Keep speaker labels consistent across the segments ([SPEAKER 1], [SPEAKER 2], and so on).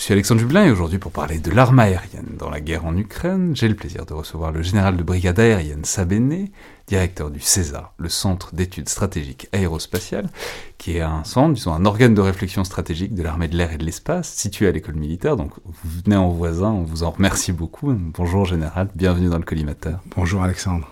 [SPEAKER 1] Je suis Alexandre Jublin et aujourd'hui pour parler de l'arme aérienne dans la guerre en Ukraine, j'ai le plaisir de recevoir le général de brigade aérienne Sabéné, directeur du CESA, le Centre d'études stratégiques aérospatiales, qui est un centre, disons un organe de réflexion stratégique de l'armée de l'air et de l'espace, situé à l'école militaire. Donc vous venez en voisin, on vous en remercie beaucoup. Bonjour général, bienvenue dans le collimateur.
[SPEAKER 2] Bonjour Alexandre.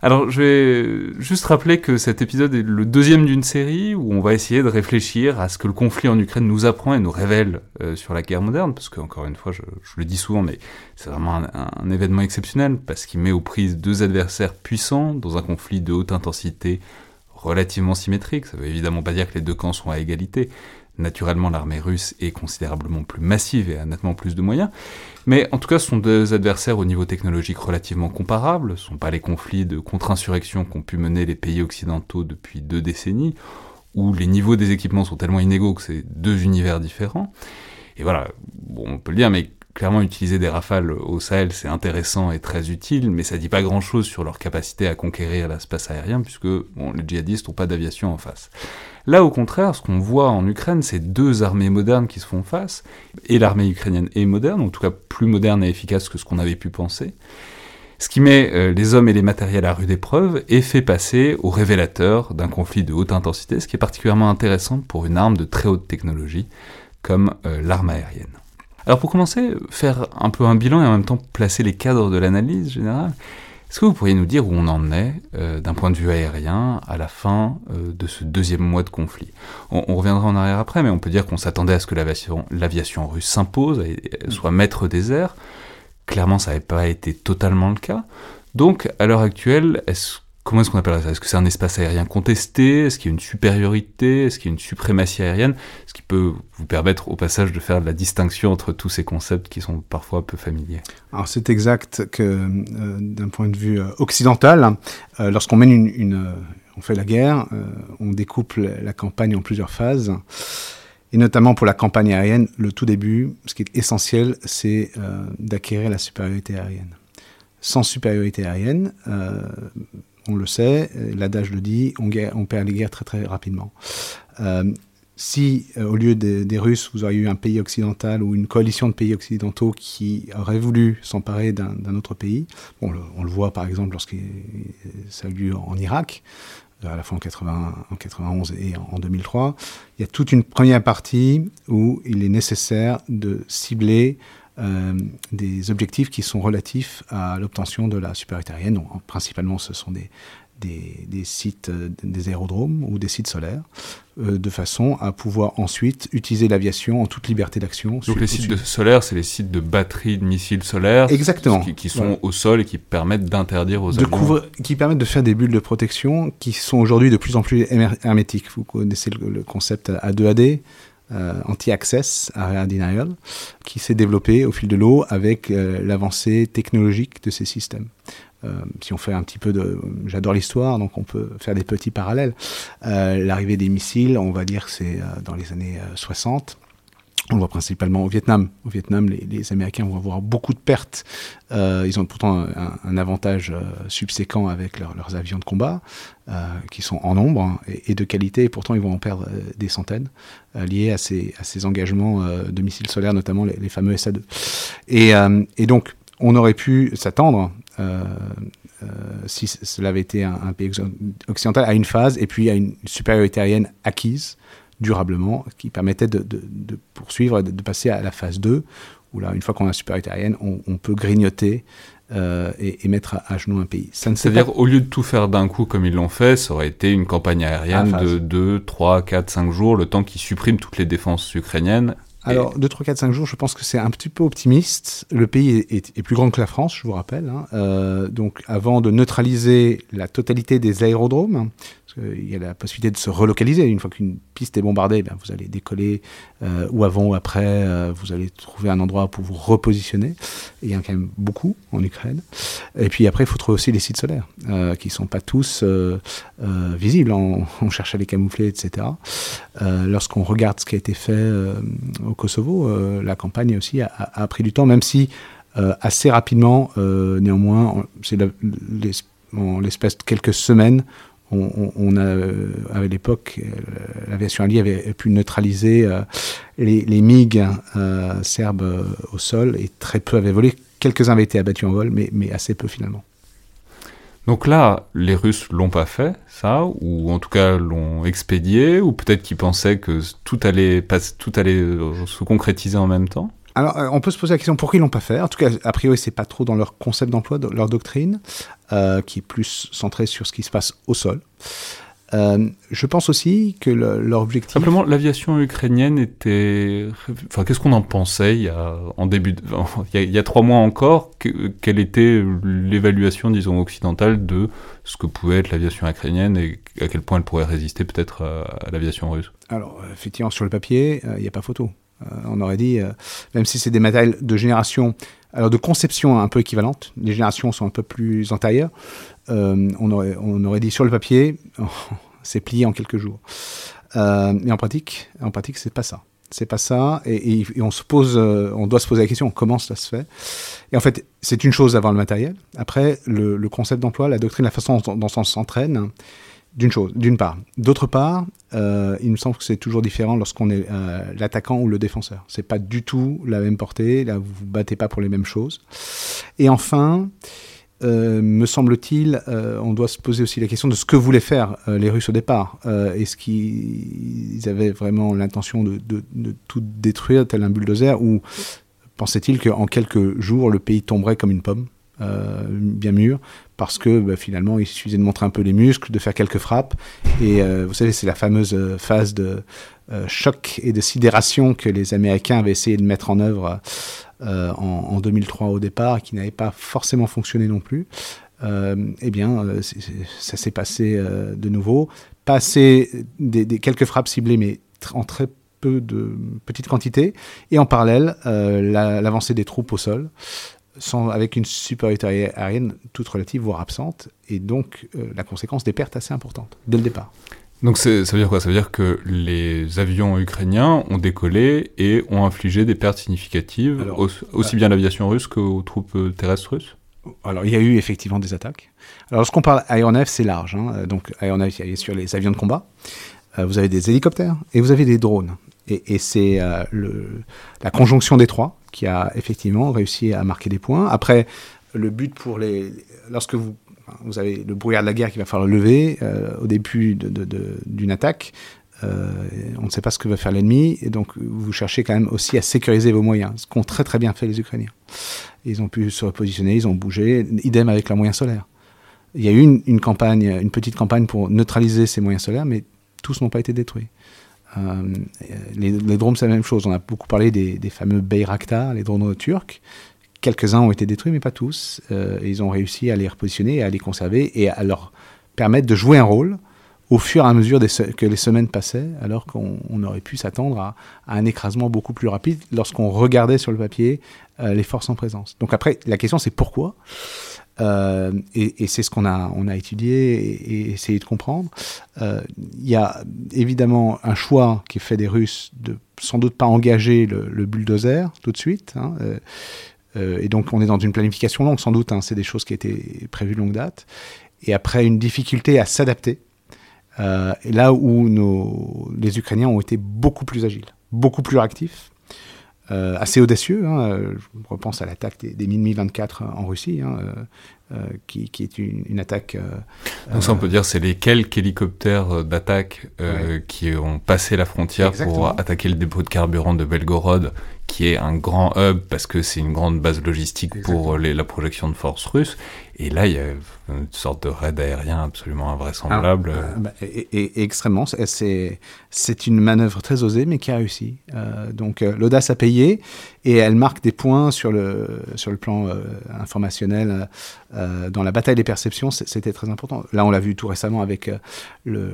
[SPEAKER 1] Alors, je vais juste rappeler que cet épisode est le deuxième d'une série où on va essayer de réfléchir à ce que le conflit en Ukraine nous apprend et nous révèle euh, sur la guerre moderne, parce que, encore une fois, je, le dis souvent, mais c'est vraiment un, un, événement exceptionnel, parce qu'il met aux prises deux adversaires puissants dans un conflit de haute intensité relativement symétrique. Ça veut évidemment pas dire que les deux camps sont à égalité, Naturellement, l'armée russe est considérablement plus massive et a nettement plus de moyens. Mais en tout cas, ce sont deux adversaires au niveau technologique relativement comparables. Ce ne sont pas les conflits de contre-insurrection qu'ont pu mener les pays occidentaux depuis deux décennies, où les niveaux des équipements sont tellement inégaux que c'est deux univers différents. Et voilà, bon, on peut le dire, mais clairement utiliser des rafales au Sahel, c'est intéressant et très utile, mais ça dit pas grand-chose sur leur capacité à conquérir l'espace aérien, puisque bon, les djihadistes n'ont pas d'aviation en face. Là, au contraire, ce qu'on voit en Ukraine, c'est deux armées modernes qui se font face, et l'armée ukrainienne est moderne, en tout cas plus moderne et efficace que ce qu'on avait pu penser, ce qui met euh, les hommes et les matériels à rude épreuve et fait passer au révélateur d'un conflit de haute intensité, ce qui est particulièrement intéressant pour une arme de très haute technologie comme euh, l'arme aérienne. Alors pour commencer, faire un peu un bilan et en même temps placer les cadres de l'analyse générale, est-ce que vous pourriez nous dire où on en est euh, d'un point de vue aérien à la fin euh, de ce deuxième mois de conflit? On, reviendra en arrière après, mais on peut dire qu'on s'attendait à ce que l'aviation russe s'impose, soit maître des airs. Clairement, ça n'avait pas été totalement le cas. Donc, à l'heure actuelle, est-ce comment est-ce qu'on appellerait ça? Est-ce que c'est un espace aérien contesté? Est-ce qu'il y a une supériorité? Est-ce qu'il y a une suprématie aérienne? Ce qui peut vous permettre au passage de faire la distinction entre tous ces concepts qui sont parfois peu familiers.
[SPEAKER 2] Alors c'est exact que euh, d'un point de vue euh, occidental, euh, lorsqu'on mène une, on fait la guerre, on découpe la campagne en plusieurs phases. Et notamment pour la campagne aérienne, le tout début, ce qui est essentiel, c'est d'acquérir la supériorité aérienne. Sans supériorité aérienne, on le sait, l'adage le dit, on, perd les guerres très très rapidement. Euh, si euh, au lieu des Russes, vous auriez eu un pays occidental ou une coalition de pays occidentaux qui aurait voulu s'emparer d'un autre pays, on le voit par exemple lorsqu'il ça a eu lieu en Irak, à la fois en, 80, en 91 et en 2003, il y a toute une première partie où il est nécessaire de cibler euh, des objectifs qui sont relatifs à l'obtention de la supériorité aérienne. Donc, principalement, ce sont des, des, sites, euh, des aérodromes ou des sites solaires, euh, de façon à pouvoir ensuite utiliser l'aviation en toute liberté d'action.
[SPEAKER 1] Donc les sites de solaires, c'est les sites de batteries de missiles solaires
[SPEAKER 2] Exactement.
[SPEAKER 1] qui, sont au sol et qui permettent d'interdire aux
[SPEAKER 2] de avions... Qui permettent de faire des bulles de protection qui sont aujourd'hui de plus en plus hermétiques. Vous connaissez le, concept A2AD euh, anti-access, area denial, qui s'est développé au fil de l'eau avec euh, l'avancée technologique de ces systèmes. Euh, si on fait un petit peu de... J'adore l'histoire, donc on peut faire des petits parallèles. L'arrivée des missiles, on va dire que c'est dans les années 60 On voit principalement au Vietnam. Au Vietnam, les, Américains vont avoir beaucoup de pertes. Euh, ils ont pourtant un, avantage euh, subséquent avec leurs avions de combat, euh, qui sont en nombre hein, et, de qualité, et pourtant ils vont en perdre des centaines, liés à ces, engagements de missiles solaires, notamment les, fameux SA-2. Et, et, donc, on aurait pu s'attendre, si cela avait été un, un, pays occidental, à une phase et puis à une supériorité aérienne acquise durablement, qui permettait de, poursuivre, de, de, passer à la phase 2, où là, une fois qu'on a la supériorité aérienne, on, peut grignoter euh, et, mettre à, genoux un pays.
[SPEAKER 1] C'est-à-dire, au lieu de tout faire d'un coup comme ils l'ont fait, ça aurait été une campagne aérienne de 2, 3, 4, 5 jours, le temps qu'ils suppriment toutes les défenses ukrainiennes
[SPEAKER 2] alors, 2, 3, 4, 5 jours, je pense que c'est un petit peu optimiste. Le pays est, plus grand que la France, je vous rappelle. Hein. Euh, donc, avant de neutraliser la totalité des aérodromes, il y a la possibilité de se relocaliser. Une fois qu'une piste est bombardée, ben, vous allez décoller euh, ou avant ou après, euh, vous allez trouver un endroit pour vous repositionner. il y en a quand même beaucoup en Ukraine. Et puis après, il faut trouver aussi les sites solaires, euh, qui ne sont pas tous visibles. On, cherche à les camoufler, etc. Lorsqu'on regarde ce qui a été fait au Kosovo, la campagne aussi a, pris du temps, même si assez rapidement, néanmoins, c'est l'espace de quelques semaines, on, a, euh, à l'époque, euh, l'aviation alliée avait pu neutraliser euh, les, MiG serbes au sol et très peu avaient volé. Quelques-uns avaient été abattus en vol, mais, mais assez peu finalement.
[SPEAKER 1] Donc là, les Russes l'ont pas fait, ça, ou en tout cas l'ont expédié, ou peut-être qu'ils pensaient que tout allait, tout allait se concrétiser en même temps?
[SPEAKER 2] Alors, euh, on peut se poser la question pourquoi ils l'ont pas fait? En tout cas, a priori, c'est pas trop dans leur concept d'emploi, leur doctrine, euh, qui est plus centrée sur ce qui se passe au sol. Euh, je pense aussi que leur objectif.
[SPEAKER 1] Simplement, l'aviation ukrainienne était. Enfin, qu'est-ce qu'on en pensait il y a en début, il, y a, trois mois encore Quelle était l'évaluation, disons, occidentale de ce que pouvait être l'aviation ukrainienne et à quel point elle pourrait résister peut-être à l'aviation russe?
[SPEAKER 2] Alors, effectivement, sur le papier, il n'y a pas photo. Euh, on aurait dit, euh, même si c'est des matériels de génération, alors de conception un peu équivalente, les générations sont un peu plus antérieures, euh, on, aurait, dit sur le papier, c'est plié en quelques jours. mais en pratique, en pratique, c'est pas ça. C'est pas ça, et, on se pose, on doit se poser la question comment ça se fait? Et en fait, c'est une chose d'avoir le matériel. Après, le concept d'emploi, la doctrine, la façon dont on s'entraîne, d'une chose, d'une part. D'autre part, euh, il me semble que c'est toujours différent lorsqu'on est euh, l'attaquant ou le défenseur. C'est pas du tout la même portée. Là, vous vous battez pas pour les mêmes choses. Et enfin, euh, me semble-t-il, on doit se poser aussi la question de ce que voulaient faire les Russes au départ. Est-ce qu'ils avaient vraiment l'intention de, de, tout détruire tel un bulldozer ou pensait-il qu'en quelques jours le pays tomberait comme une pomme? Bien mûre parce que bah, finalement, il suffisait de montrer un peu les muscles, de faire quelques frappes. Et euh, vous savez, c'est la fameuse euh, phase de euh, choc et de sidération que les Américains avaient essayé de mettre en œuvre en, 2003 au départ, qui n'avait pas forcément fonctionné non plus. eh bien, ça s'est passé de nouveau. Passer des, quelques frappes ciblées, mais en très peu de petites quantités, et en parallèle, l'avancée des troupes au sol avec une supériorité aérienne toute relative, voire absente, et donc euh, la conséquence des pertes assez importantes dès le départ.
[SPEAKER 1] Donc ça veut dire quoi? Ça veut dire que les avions ukrainiens ont décollé et ont infligé des pertes significatives, aussi, bien à l'aviation russe qu'aux troupes euh, terrestres russes?
[SPEAKER 2] Alors, il y a eu effectivement des attaques. Alors, lorsqu'on parle aéronef, c'est large. Hein. Donc, aéronef, il y a sur les avions de combat. Euh, vous avez des hélicoptères et vous avez des drones. Et, et c'est la conjonction des trois qui a effectivement réussi à marquer des points. Après, le but pour les. Lorsque vous, vous avez le brouillard de la guerre qui va falloir lever euh, au début d'une attaque, euh, on ne sait pas ce que va faire l'ennemi, et donc vous cherchez quand même aussi à sécuriser vos moyens, ce qu'ont très très bien fait les Ukrainiens. Ils ont pu se repositionner, ils ont bougé, idem avec leurs moyens solaires. Il y a eu une, une campagne, une petite campagne pour neutraliser ces moyens solaires, mais tous n'ont pas été détruits. Euh, les, drones, c'est la même chose. On a beaucoup parlé des, fameux Bayraktar, les drones turcs. Quelques-uns ont été détruits, mais pas tous. Euh, ils ont réussi à les repositionner, à les conserver et à leur permettre de jouer un rôle au fur et à mesure que les semaines passaient, alors qu'on aurait pu s'attendre à, un écrasement beaucoup plus rapide lorsqu'on regardait sur le papier les forces en présence. Donc après, la question c'est pourquoi? Euh, et, c'est ce qu'on a, on a étudié et, essayé de comprendre. Euh, il y a évidemment un choix qui est fait des Russes de sans doute pas engager le, bulldozer tout de suite. Hein, euh, et donc on est dans une planification longue, sans doute. Hein, c'est des choses qui étaient prévues de longue date. Et après une difficulté à s'adapter. là où nos, les Ukrainiens ont été beaucoup plus agiles, beaucoup plus réactifs. Euh, assez audacieux. Hein, je repense à l'attaque des, des Mi-24 en Russie, hein, euh, euh, qui, qui, est une, une attaque.
[SPEAKER 1] Donc ça, on peut dire, c'est les quelques hélicoptères d'attaque qui ont passé la frontière pour attaquer le dépôt de carburant de Belgorod, qui est un grand hub parce que c'est une grande base logistique pour les, la projection de forces russes. Et là, il y a une sorte de raid aérien absolument invraisemblable.
[SPEAKER 2] Ah, bah, et, extrêmement. C'est une manœuvre très osée, mais qui a réussi. Euh, donc euh, l'audace a payé et elle marque des points sur le, sur le plan euh, informationnel. dans la bataille des perceptions, c'était très important. Là, on l'a vu tout récemment avec le,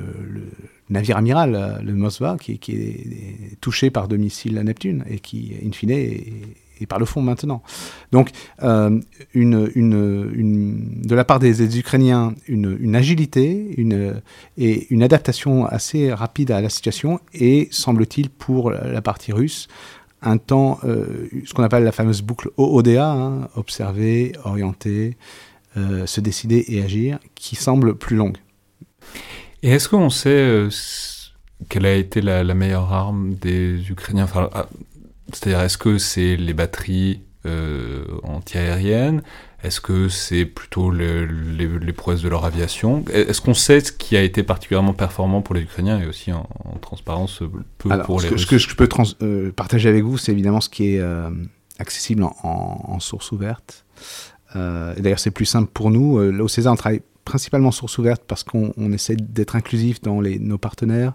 [SPEAKER 2] navire amiral, le Moskva, qui, est touché par deux missiles à Neptune et qui, in fine, est, par le fond maintenant. Donc, euh, de la part des, Ukrainiens, une, agilité et une adaptation assez rapide à la situation, et semble-t-il pour la partie russe, un temps, euh, ce qu'on appelle la fameuse boucle OODA, hein, observer, orienter, euh, se décider et agir, qui semble plus longue.
[SPEAKER 1] Et est-ce qu'on sait quelle a été la, meilleure arme des Ukrainiens? Enfin, c'est-à-dire, est-ce que c'est les batteries euh, anti-aériennes? Est-ce que c'est plutôt les, prouesses de leur aviation? Est-ce qu'on sait ce qui a été particulièrement performant pour les Ukrainiens et aussi en, transparence peu pour les
[SPEAKER 2] que, ce que je peux euh, partager avec vous, c'est évidemment ce qui est euh, accessible en, en, source ouverte. D'ailleurs, c'est plus simple pour nous. au César, on travaille principalement source ouverte parce qu'on essaie d'être inclusif dans les, nos partenaires.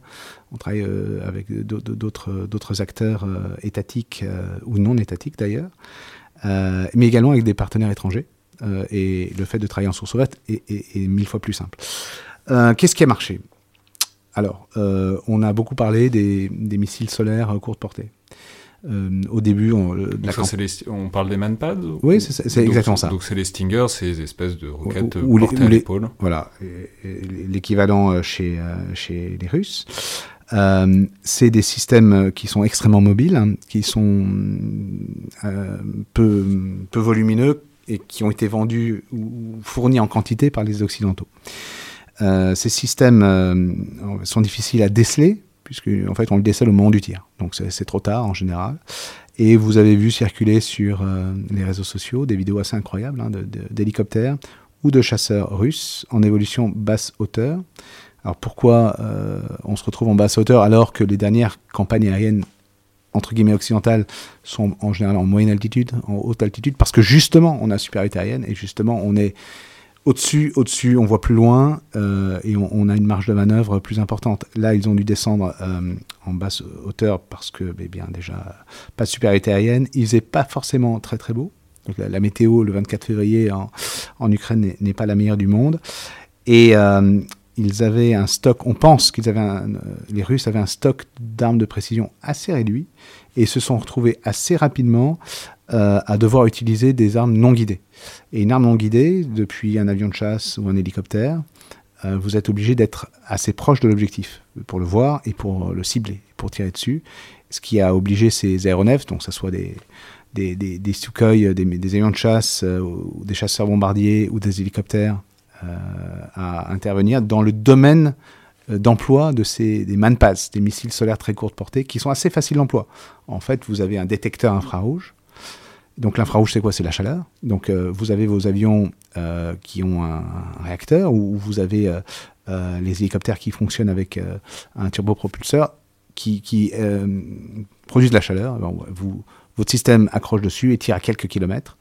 [SPEAKER 2] On travaille euh, avec d'autres acteurs euh, étatiques euh, ou non étatiques d'ailleurs, mais également avec des partenaires étrangers. Et le fait de travailler en source ouverte est, est mille fois plus simple. Qu'est-ce qui a marché? Alors, on a beaucoup parlé des, des missiles solaires courte portée. Euh, au début, on,
[SPEAKER 1] on parle des manpads
[SPEAKER 2] Oui, c'est exactement ça.
[SPEAKER 1] Donc c'est les Stingers, ces espèces de roquettes ou, portées à l'épaule.
[SPEAKER 2] Voilà, l'équivalent euh, chez, euh, chez les Russes. c'est des systèmes qui sont extrêmement mobiles, hein, qui sont peu, peu volumineux et qui ont été vendus ou fournis en quantité par les Occidentaux. ces systèmes sont difficiles à déceler puisque en fait on le décèle au moment du tir. Donc c'est trop tard en général. Et vous avez vu circuler sur euh, les réseaux sociaux des vidéos assez incroyables hein, d'hélicoptères ou de chasseurs russes en évolution basse hauteur. Alors pourquoi euh, on se retrouve en basse hauteur alors que les dernières campagnes aériennes entre guillemets occidentales sont en général en moyenne altitude, en haute altitude, parce que justement on a supériorité aérienne et justement on est au-dessus, au-dessus, on voit plus loin euh, et on, a une marge de manœuvre plus importante. Là, ils ont dû descendre euh, en basse hauteur parce que, eh bien, déjà, pas de supériorité aérienne. Il faisait pas forcément très très beau. La, météo le 24 février en, Ukraine n'est pas la meilleure du monde. Et euh, ils avaient un stock, on pense qu'ils avaient les Russes avaient un stock d'armes de précision assez réduit et se sont retrouvés assez rapidement euh, à devoir utiliser des armes non guidées. Et une arme non guidée, depuis un avion de chasse ou un hélicoptère, euh, vous êtes obligé d'être assez proche de l'objectif pour le voir et pour le cibler, pour tirer dessus. Ce qui a obligé ces aéronefs, donc que ce soit des, des, des, des Sukhoi, des, avions de chasse, euh, des chasseurs bombardiers ou des hélicoptères, à intervenir dans le domaine d'emploi de ces des manpads, des missiles solaires très courte portée, qui sont assez faciles d'emploi. En fait, vous avez un détecteur infrarouge donc l'infrarouge, c'est quoi? C'est la chaleur. Donc euh, vous avez vos avions euh, qui ont un, réacteur, ou vous avez euh, les hélicoptères qui fonctionnent avec un turbopropulseur qui, qui produisent de la chaleur. vous, votre système accroche dessus et tire à quelques kilomètres.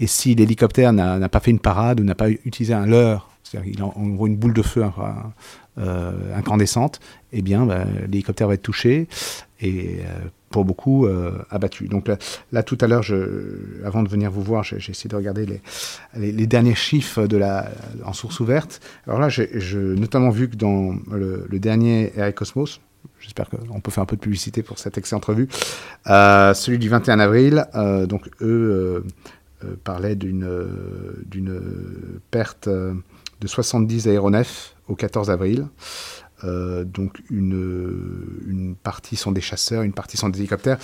[SPEAKER 2] Et si l'hélicoptère n'a pas fait une parade ou n'a pas utilisé un leurre, c'est-à-dire qu'il envoie une boule de feu euh, incandescente, eh bien, bah, l'hélicoptère va être touché et euh, pour beaucoup euh, abattu. Donc là, tout à l'heure, avant de venir vous voir, j'ai essayé de regarder les, derniers chiffres de la, en source ouverte. Alors là, j'ai notamment vu que dans le, dernier Air Cosmos, J'espère qu'on peut faire un peu de publicité pour cette excellente revue. Euh, celui du 21 avril, euh, donc eux euh, parlaient d'une perte de 70 aéronefs au 14 avril. donc une, une partie sont des chasseurs, une partie sont des hélicoptères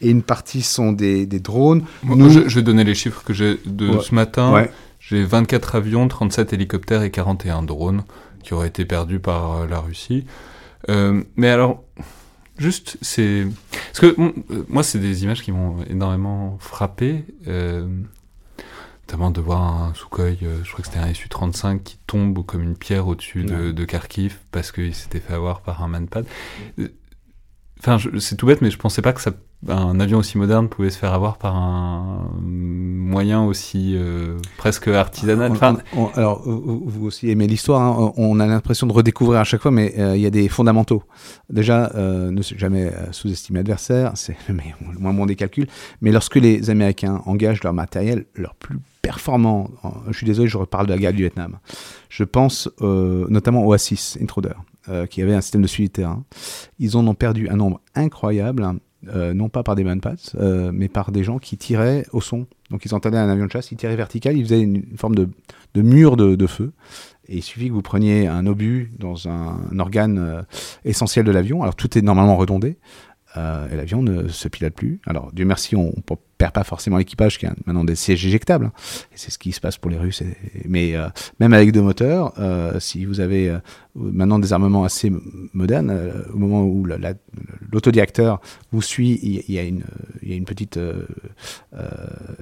[SPEAKER 2] et une partie sont des, des drones.
[SPEAKER 1] Nous, je, vais donner les chiffres que j'ai de ce matin. J'ai 24 avions, 37 hélicoptères et 41 drones qui auraient été perdus par la Russie. Euh, mais alors, juste, c'est... Parce que euh, moi, c'est des images qui m'ont énormément frappé. Euh, notamment de voir un Sukhoi, je crois que c'était un Su-35 qui tombe comme une pierre au-dessus de, de, Kharkiv parce qu'il s'était fait avoir par un manpad. Enfin, c'est tout bête, mais je pensais pas que ça un avion aussi moderne pouvait se faire avoir par un moyen aussi euh, presque artisanal. Enfin,
[SPEAKER 2] alors, vous aussi aimez l'histoire, hein. on a l'impression de redécouvrir à chaque fois, mais euh, il y a des fondamentaux. Déjà, euh, ne jamais sous-estimer l'adversaire, c'est le moins bon des calculs, mais lorsque les Américains engagent leur matériel, leur plus performant, je suis désolé, je reparle de la guerre du Vietnam, je pense notamment au A6 Intruder, qui avait un système de suivi de terrain. Ils en ont perdu un nombre incroyable euh, non pas par des manpads, euh, mais par des gens qui tiraient au son. Donc ils entendaient un avion de chasse, ils tiraient vertical, ils faisaient une, forme de, mur de, feu. Et il suffit que vous preniez un obus dans un, organe euh, essentiel de l'avion. Alors tout est normalement redondé. Et l'avion ne se pilote plus. Alors Dieu merci, on, on perd pas forcément l'équipage qui a maintenant des sièges éjectables. Hein. C'est ce qui se passe pour les Russes. mais euh, même avec deux moteurs, euh, si vous avez euh, maintenant des armements assez modernes, au moment où l'autodiacteur vous suit, il, y a une, il y a une petite,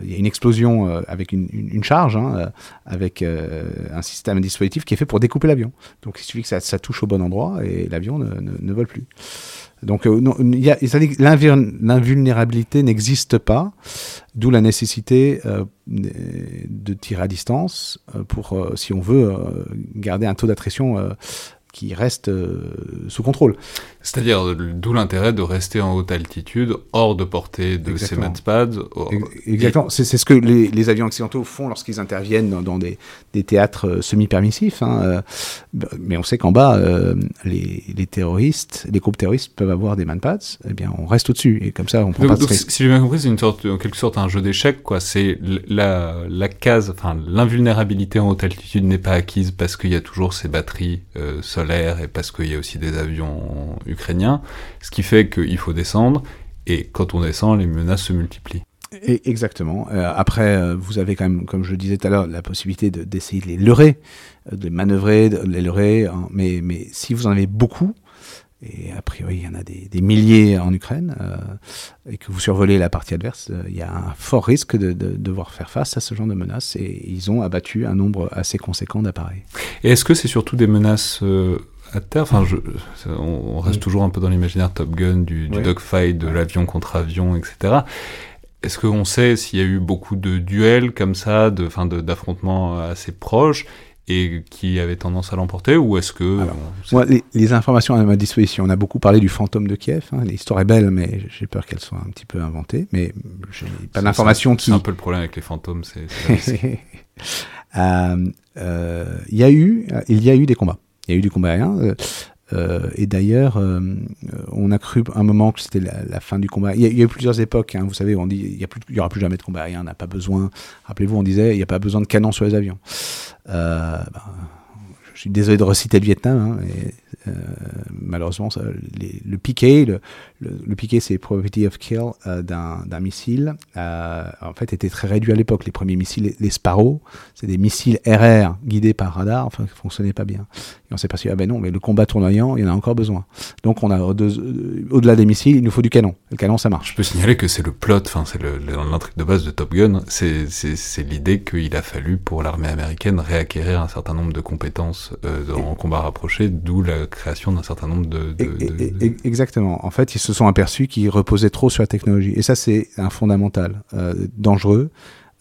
[SPEAKER 2] il y a une explosion avec une, une, charge, hein, avec un système, dispositif qui est fait pour découper l'avion. Donc il suffit que ça, touche au bon endroit et l'avion ne, ne, vole plus. Donc euh, l'invulnérabilité n'existe pas, d'où la nécessité euh, de tirer à distance euh, pour, si on veut, garder un taux d'attrition qui reste sous contrôle.
[SPEAKER 1] C'est-à-dire, d'où l'intérêt de rester en haute altitude, hors de portée de ces matchpads.
[SPEAKER 2] Exactement, c'est ce que les, avions occidentaux font lorsqu'ils interviennent dans, des, théâtres euh, semi-permissifs. Hein, euh, mais on sait qu'en bas, euh, les, terroristes, les groupes terroristes peuvent avoir des manpads, eh bien on reste au-dessus, et comme ça on prend
[SPEAKER 1] donc,
[SPEAKER 2] pas de
[SPEAKER 1] Si j'ai bien compris, c'est une sorte, en quelque sorte un jeu d'échecs, quoi. C'est la, la case, enfin l'invulnérabilité en haute altitude n'est pas acquise parce qu'il y a toujours ces batteries solaires et parce qu'il y a aussi des avions ukrainien, ce qui fait qu'il faut descendre, et quand on descend, les menaces se multiplient.
[SPEAKER 2] exactement. Euh, après, euh, vous avez quand même, comme je le disais tout à l'heure, la possibilité d'essayer de, les leurrer, euh, de les manœuvrer, de les leurrer. Hein. mais, mais si vous en avez beaucoup, et a priori il y en a des, milliers en Ukraine, et que vous survolez la partie adverse, il y a un fort risque de, devoir faire face à ce genre de menaces, et ils ont abattu un nombre assez conséquent d'appareils.
[SPEAKER 1] Et est-ce que c'est surtout des menaces à terre? Enfin, je, on, reste mm. toujours un peu dans l'imaginaire Top Gun, du, du dogfight, de l'avion contre avion, etc. Est-ce qu'on sait s'il y a eu beaucoup de duels comme ça, de, fin, d'affrontements assez proches? Et qui avaient tendance à l'emporter ou est-ce que
[SPEAKER 2] moi, les, informations à ma disposition on a beaucoup parlé du fantôme de Kiev hein. l'histoire est belle mais j'ai peur qu'elle soit un petit peu inventée mais j'ai pas d'informations qui
[SPEAKER 1] c'est un peu le problème avec les fantômes c'est
[SPEAKER 2] euh, euh, il y a eu il y a eu des combats il y a eu du combat aérien. Euh, euh, et d'ailleurs, euh, on a cru un moment que c'était la, fin du combat. Il y, a, eu plusieurs époques. Hein, vous savez, on dit il n'y aura plus jamais de combat aérien. On n'a pas besoin. Rappelez-vous, on disait il n'y a pas besoin de canons sur les avions. Ben, je suis désolé de reciter le Vietnam. Hein, euh, malheureusement, le piqué, le, piqué, c'est probability of kill euh, d'un missile. Euh, en fait, était très réduit à l'époque. Les premiers missiles, les, Sparrow, c'est des missiles RR guidés par radar, enfin, qui fonctionnaient pas bien. Et on s'est passé, ah ben non, mais le combat tournoyant, il y en a encore besoin. Donc, on a au-delà des missiles, il nous faut du canon. Le canon, ça marche.
[SPEAKER 1] Je peux signaler que c'est le plot, enfin, c'est l'intrigue de base de Top Gun. C'est l'idée qu'il a fallu pour l'armée américaine réacquérir un certain nombre de compétences en combat rapproché, d'où la création d'un certain nombre de,
[SPEAKER 2] Exactement. En fait, ils se sont aperçus qu'ils reposaient trop sur la technologie. Et ça, c'est un fondamental dangereux.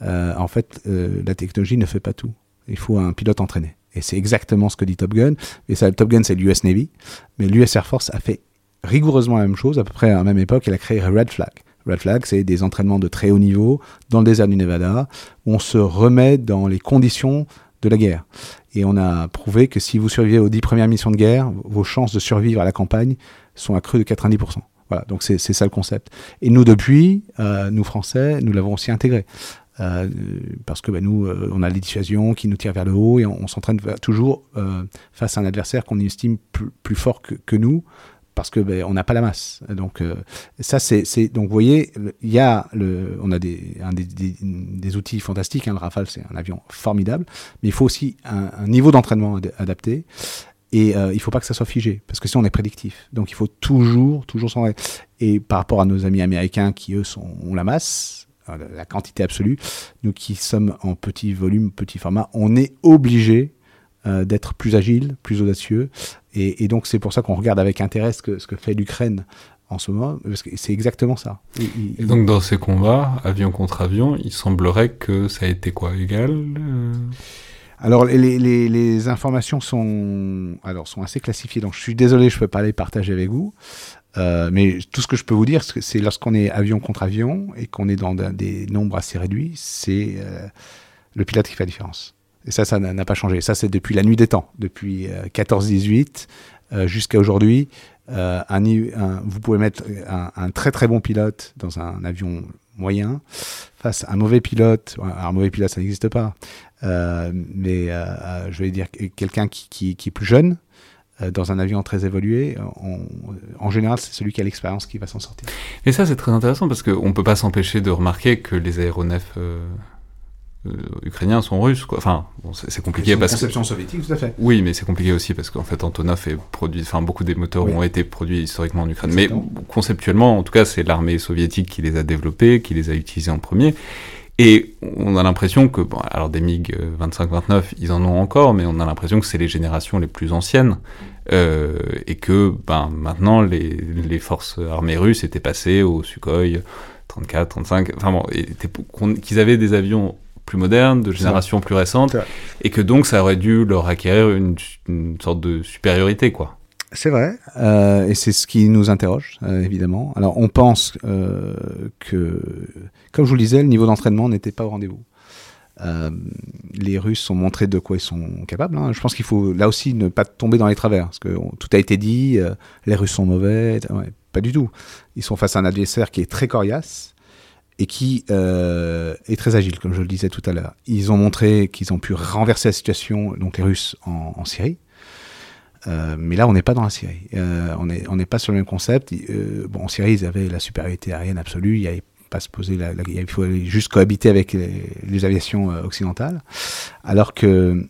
[SPEAKER 2] en fait, la technologie ne fait pas tout. Il faut un pilote entraîné. Et c'est exactement ce que dit Top Gun. Et ça, Top Gun, c'est l'US Navy. Mais l'US Air Force a fait rigoureusement la même chose, à peu près à la même époque. Elle a créé Red Flag. Red Flag, c'est des entraînements de très haut niveau dans le désert du Nevada, où on se remet dans les conditions de la guerre. Et on a prouvé que si vous survivez aux dix premières missions de guerre, vos chances de survivre à la campagne sont accrues de 90%. Voilà, donc c'est ça le concept. Et nous, depuis, euh, nous Français, nous l'avons aussi intégré. Euh, parce que ben, nous, euh, on a les dissuasions qui nous tirent vers le haut et on, s'entraîne toujours face à un adversaire qu'on estime plus, fort que, nous parce que ben, on n'a pas la masse. Donc ça c'est donc vous voyez il y a on a des des, outils fantastiques. Hein, le Rafale c'est un avion formidable, mais il faut aussi un, niveau d'entraînement adapté. Et il faut pas que ça soit figé, parce que sinon on est prédictif. Donc il faut toujours, toujours s'en Et par rapport à nos amis américains qui eux sont, ont la masse, la quantité absolue, nous qui sommes en petit volume, petit format, on est obligé euh, d'être plus agile, plus audacieux. Et, donc c'est pour ça qu'on regarde avec intérêt ce que, ce que fait l'Ukraine en ce moment, parce que c'est exactement ça.
[SPEAKER 1] et donc dans ces combats, avion contre avion, il semblerait que ça a été quoi égal euh
[SPEAKER 2] alors les, les, les, informations sont alors sont assez classifiées, donc je suis désolé, je peux pas les partager avec vous. Euh, mais tout ce que je peux vous dire, c'est lorsqu'on est avion contre avion et qu'on est dans des nombres assez réduits, c'est euh, le pilote qui fait la différence. Et ça, ça n'a pas changé. Ça, c'est depuis la nuit des temps, depuis 14-18 euh, jusqu'à aujourd'hui. Un, vous pouvez mettre un, très très bon pilote dans un avion moyen face à un mauvais pilote. Un mauvais pilote, ça n'existe pas. mais je vais dire quelqu'un qui, est plus jeune, euh, dans un avion très évolué, en général, c'est celui qui a l'expérience qui va s'en sortir.
[SPEAKER 1] Et ça, c'est très intéressant parce qu'on ne peut pas s'empêcher de remarquer que les aéronefs euh, euh, ukrainiens sont russes. Quoi. Enfin, c'est compliqué parce
[SPEAKER 2] conception soviétique, tout à fait.
[SPEAKER 1] Oui, mais c'est compliqué aussi parce qu'en fait, Antonov est produit. Enfin, beaucoup des moteurs ont été produits historiquement en Ukraine. Mais conceptuellement, en tout cas, c'est l'armée soviétique qui les a développés, qui les a utilisés en premier. Et on a l'impression que, bon, alors des MiG 25-29, ils en ont encore, mais on a l'impression que c'est les générations les plus anciennes, euh, et que ben, maintenant les, les, forces armées russes étaient passées au Sukhoi 34, 35, enfin bon, qu'ils avaient des avions plus modernes, de génération plus récente, et que donc ça aurait dû leur acquérir une, une sorte de supériorité, quoi.
[SPEAKER 2] C'est vrai, euh, et c'est ce qui nous interroge, euh, évidemment. Alors, on pense euh, que, comme je vous le disais, le niveau d'entraînement n'était pas au rendez-vous. Euh, les Russes ont montré de quoi ils sont capables. Hein. Je pense qu'il faut là aussi ne pas tomber dans les travers, parce que tout a été dit, euh, les Russes sont mauvais, pas du tout. Ils sont face à un adversaire qui est très coriace et qui euh, est très agile, comme je le disais tout à l'heure. Ils ont montré qu'ils ont pu renverser la situation, donc les Russes, en, Syrie. Euh, mais là, on n'est pas dans la Syrie. Euh, on n'est pas sur le même concept. Bon, en Syrie, ils avaient la supériorité aérienne absolue. Il n'y pas se poser la, il faut juste cohabiter avec les, aviations occidentales. Alors que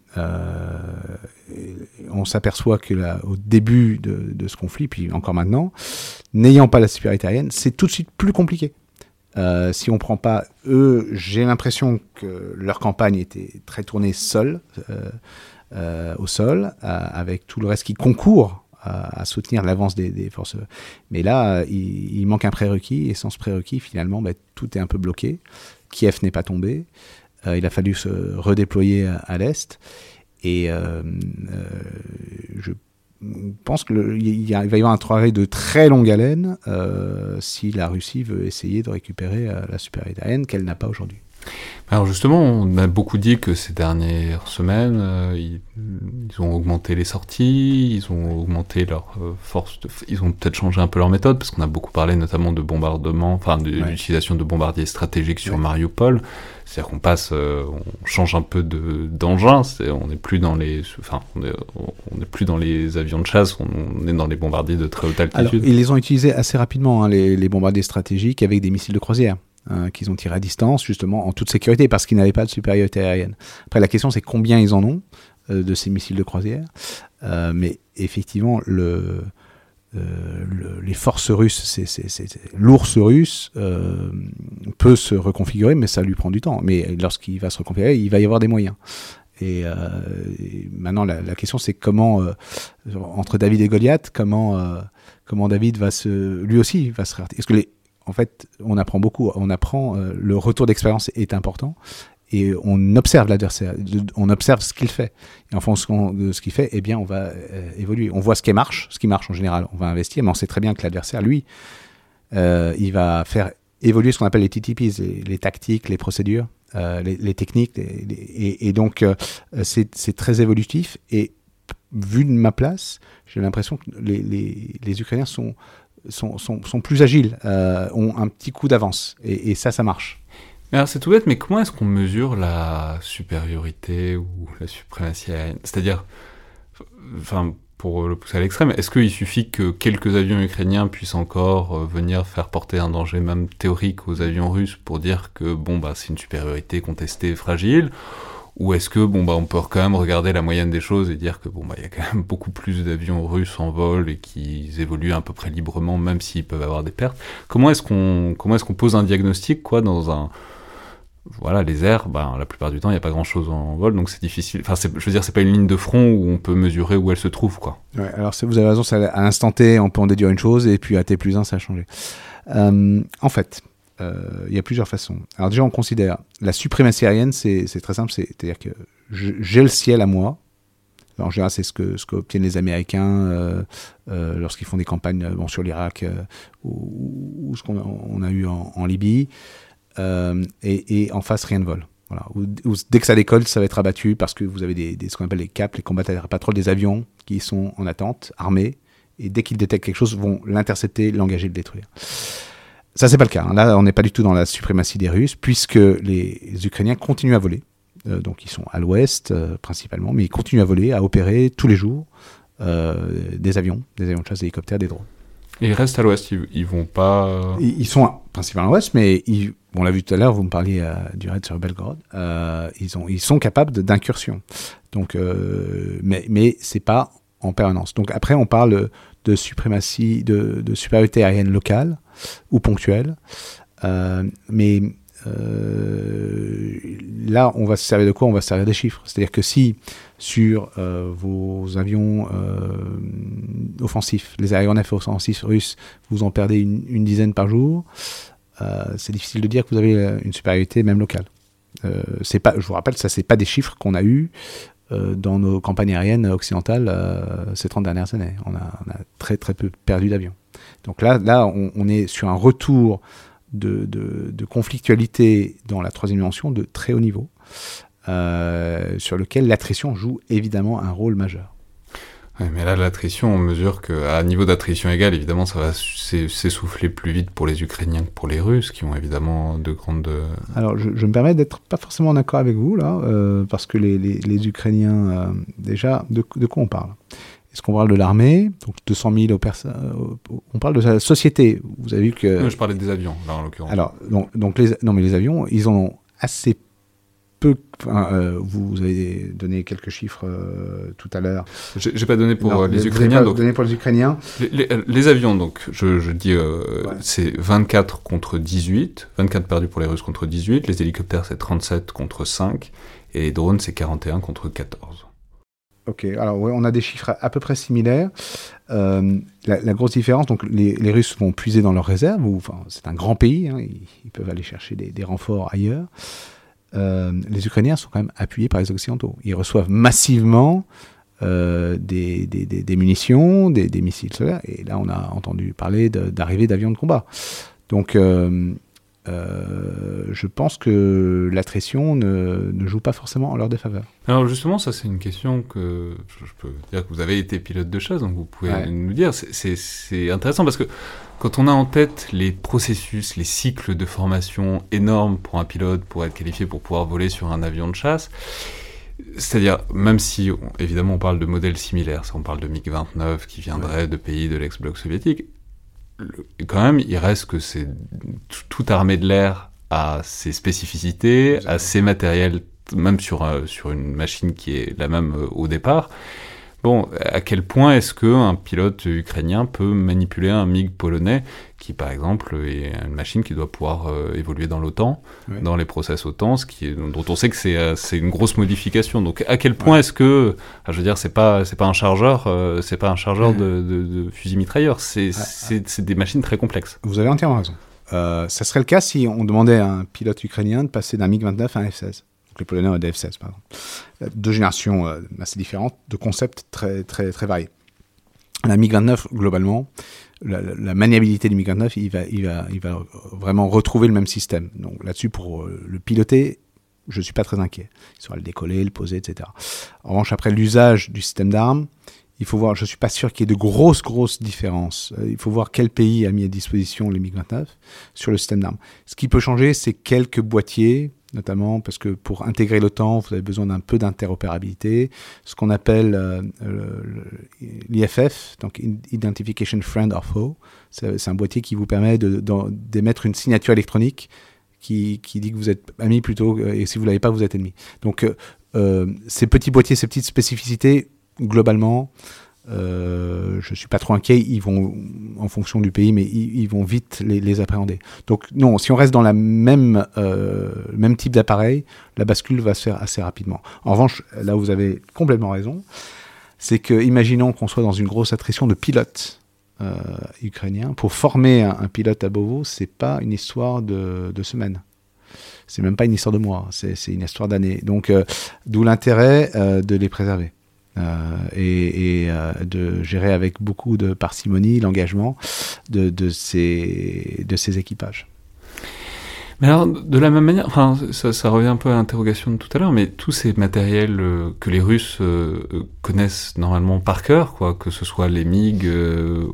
[SPEAKER 2] on s'aperçoit que au début de, ce conflit, puis encore maintenant, n'ayant pas la supériorité aérienne, c'est tout de suite plus compliqué. Euh, si on prend pas eux, j'ai l'impression que leur campagne était très tournée seule. Euh, euh, au sol, avec tout le reste qui concourt à, soutenir l'avance des, forces. Mais là, il, manque un prérequis, et sans ce prérequis, finalement, bah, tout est un peu bloqué. Kiev n'est pas tombé. Il a fallu se redéployer à, l'est. Et je pense qu'il va y avoir un travail de très longue haleine si la Russie veut essayer de récupérer la supériorité aérienne qu'elle n'a pas aujourd'hui.
[SPEAKER 1] Alors justement, on a beaucoup dit que ces dernières semaines, euh, ils, ont augmenté les sorties, ils ont augmenté leur euh, force, ils ont peut-être changé un peu leur méthode, parce qu'on a beaucoup parlé notamment de bombardement, enfin de l'utilisation de bombardiers stratégiques sur Mariupol. C'est-à-dire qu'on passe, euh, on change un peu d'engin, on n'est plus dans les, enfin, on est, plus dans les avions de chasse, on, est dans les bombardiers de très haute altitude. Alors,
[SPEAKER 2] ils les ont utilisés assez rapidement, hein, les, les bombardiers stratégiques, avec des missiles de croisière. Hein, qu'ils ont tiré à distance, justement, en toute sécurité, parce qu'ils n'avaient pas de supériorité aérienne. Après, la question, c'est combien ils en ont euh, de ces missiles de croisière. Euh, mais effectivement, euh, les forces russes, l'ours russe peut se reconfigurer, mais ça lui prend du temps. Mais lorsqu'il va se reconfigurer, il va y avoir des moyens. Et, maintenant, la, question, c'est comment, entre David et Goliath, comment, comment David va se, lui aussi, va se Est-ce que les, en fait, on apprend beaucoup. On apprend, le retour d'expérience est important et on observe l'adversaire, on observe ce qu'il fait. Et en fonction de ce qu'il fait, eh bien, on va euh, évoluer. On voit ce qui marche, ce qui marche en général, on va investir, mais on sait très bien que l'adversaire, lui, euh, il va faire évoluer ce qu'on appelle les TTPs, les, tactiques, les procédures, euh, les, techniques, et, donc c'est très évolutif. Et vu de ma place, j'ai l'impression que les, Ukrainiens sont, sont, sont, plus agiles, ont un petit coup d'avance, et ça, ça marche.
[SPEAKER 1] Alors c'est tout bête, mais comment est-ce qu'on mesure la supériorité ou la suprématie aérienne? C'est-à-dire, enfin, pour le pousser à l'extrême, est-ce qu'il suffit que quelques avions ukrainiens puissent encore euh, venir faire porter un danger même théorique aux avions russes pour dire que bon bah c'est une supériorité contestée, fragile? Ou est-ce que bon bah on peut quand même regarder la moyenne des choses et dire que bon bah il y a quand même beaucoup plus d'avions russes en vol et qu'ils évoluent à peu près librement même s'ils peuvent avoir des pertes. Comment est-ce qu'on comment est-ce qu'on pose un diagnostic quoi dans un voilà, les airs, ben, la plupart du temps, il n'y a pas grand-chose en vol, donc c'est difficile. Enfin, je veux dire, c'est pas une ligne de front où on peut mesurer où elle se trouve, quoi.
[SPEAKER 2] Ouais, alors vous avez raison, à l'instant T, on peut en déduire une chose, et puis à T plus 1, ça a changé. Euh, en fait, il y a plusieurs façons. Alors déjà, on considère la suprématie aérienne, c'est très simple, c'est-à-dire que j'ai le ciel à moi. en général, c'est ce que ce qu'obtiennent les Américains euh, lorsqu'ils font des campagnes sur l'Irak ou, ce qu'on a, eu en, Libye. Euh, et, en face, rien ne vole. Dès que ça décolle, ça va être abattu parce que vous avez ce qu'on appelle les CAP, les combats aériens patrouilles des avions qui sont en attente, armés, et dès qu'ils détectent quelque chose, vont l'intercepter, l'engager, le détruire. Ça, c'est pas le cas. Hein. Là, on n'est pas du tout dans la suprématie des Russes, puisque les Ukrainiens continuent à voler. Euh, donc, ils sont à l'ouest euh, principalement, mais ils continuent à voler, à opérer tous les jours des avions, des avions de chasse, des hélicoptères, des drones.
[SPEAKER 1] Et ils restent à l'ouest, ils, vont pas.
[SPEAKER 2] Ils, sont principalement à l'ouest, mais ils, on l'a vu tout à l'heure, vous me parliez euh, du raid sur Belgorod. Euh, ils, ont, ils sont capables d'incursion. Donc, euh, mais mais c'est pas en permanence. Donc après, on parle de suprématie, de, de supériorité aérienne locale ou ponctuelle. mais là, on va se servir de quoi? On va se servir des chiffres. C'est-à-dire que si sur vos avions offensifs, les aéronefs offensifs russes, vous en perdez une, dizaine par jour, euh, c'est difficile de dire que vous avez euh, une supériorité même locale. Euh, pas, je vous rappelle, ça c'est pas des chiffres qu'on a eus dans nos campagnes aériennes occidentales ces 30 dernières années. On a, très très peu perdu d'avions. Donc là, on, est sur un retour de, de, conflictualité dans la troisième dimension de très haut niveau, sur lequel l'attrition joue évidemment un rôle majeur
[SPEAKER 1] mais là, l'attrition, on mesure qu'à niveau d'attrition égale, évidemment, ça va s'essouffler plus vite pour les Ukrainiens que pour les Russes, qui ont évidemment de grandes...
[SPEAKER 2] Alors, je, me permets d'être pas forcément d'accord avec vous, là, euh, parce que les, les, Ukrainiens, euh, déjà, de, de, quoi on parle? Est-ce qu'on parle de l'armée? Donc 200 000 personnes... On parle de la société. Vous avez vu que...
[SPEAKER 1] je parlais des avions, là, en l'occurrence.
[SPEAKER 2] Alors, donc, donc les, non, mais les avions, ils en ont assez peu. Euh, vous avez donné quelques chiffres euh, tout à l'heure.
[SPEAKER 1] J'ai pas donné pour euh, les Ukrainiens.
[SPEAKER 2] donc, donné pour les Ukrainiens.
[SPEAKER 1] Les, avions, donc, je, dis, c'est 24 contre 18. 24 perdus pour les Russes contre 18. Les hélicoptères, c'est 37 contre 5. Et les drones, c'est 41 contre 14.
[SPEAKER 2] Ok, alors ouais, on a des chiffres à, peu près similaires. la, grosse différence, donc les, Russes vont puiser dans leurs réserves, enfin, c'est un grand pays, hein, ils, peuvent aller chercher des, des renforts ailleurs. Euh, les Ukrainiens sont quand même appuyés par les Occidentaux. Ils reçoivent massivement euh, des, des, munitions, des, missiles solaires, et là on a entendu parler d'arrivée d'avions de combat. Donc euh, je pense que l'attrition ne, ne, joue pas forcément en leur défaveur.
[SPEAKER 1] Alors justement, ça c'est une question que je peux dire que vous avez été pilote de chasse, donc vous pouvez nous dire. C'est intéressant parce que quand on a en tête les processus, les cycles de formation énormes pour un pilote pour être qualifié pour pouvoir voler sur un avion de chasse, c'est-à-dire, même si évidemment on parle de modèles similaires, on parle de MiG-29 qui viendrait de pays de l'ex-bloc soviétique, quand même, il reste que c'est toute armée de l'air a ses spécificités, a ses matériels, même sur, euh, sur une machine qui est la même euh, au départ. Bon, à quel point est-ce qu'un pilote ukrainien peut manipuler un MiG polonais qui, par exemple, est une machine qui doit pouvoir euh, évoluer dans l'OTAN, dans les process OTAN, ce qui est, dont on sait que c'est euh, c'est une grosse modification. Donc, à quel point est-ce que, ah, je veux dire, c'est pas c'est pas un chargeur, euh, c'est pas un chargeur de, de, de fusil mitrailleur, c'est c'est des machines très complexes.
[SPEAKER 2] Vous avez entièrement raison. Euh, ça serait le cas si on demandait à un pilote ukrainien de passer d'un MiG-29 à un F-16. Donc les Polonais ont des F-16, par exemple. Euh, Deux générations euh, assez différentes, de concepts très, très, très variés. La MiG-29, globalement, la, la- maniabilité du MiG-29, il va, il, va, il va vraiment retrouver le même système. Donc là-dessus, pour euh, le piloter, je ne suis pas très inquiet. Il saura le décoller, le poser, etc. En revanche, après l'usage du système d'armes, il faut voir, je ne suis pas sûr qu'il y ait de grosses, grosses différences. Il faut voir quel pays a mis à disposition les MiG-29 sur le système d'armes. Ce qui peut changer, c'est quelques boîtiers, notamment parce que pour intégrer l'OTAN, vous avez besoin d'un peu d'interopérabilité. Ce qu'on appelle euh, l'IFF, donc Identification Friend or Foe, c'est un boîtier qui vous permet d'émettre une signature électronique qui, qui dit que vous êtes ami plutôt, que- et si vous l'avez pas, vous êtes ennemi. Donc euh, euh, ces petits boîtiers, ces petites spécificités, globalement, euh, je suis pas trop inquiet. Ils vont, en fonction du pays, mais ils, vont vite les, appréhender. Donc non, si on reste dans la même euh, même type d'appareil, la bascule va se faire assez rapidement. En revanche, là où vous avez complètement raison, c'est que imaginons qu'on soit dans une grosse attrition de pilotes euh, ukrainiens. Pour former un, pilote à Beauvau, c'est pas une histoire de, de semaines. C'est même pas une histoire de mois, c'est une histoire d'années. Donc, d'où l'intérêt de les préserver. Euh, et, euh, de gérer avec beaucoup de parcimonie l'engagement de, ces, équipages.
[SPEAKER 1] Mais alors, de la même manière, ça, revient un peu à l'interrogation de tout à l'heure, mais tous ces matériels euh, que les Russes connaissent normalement par cœur, quoi, que ce soit les MiG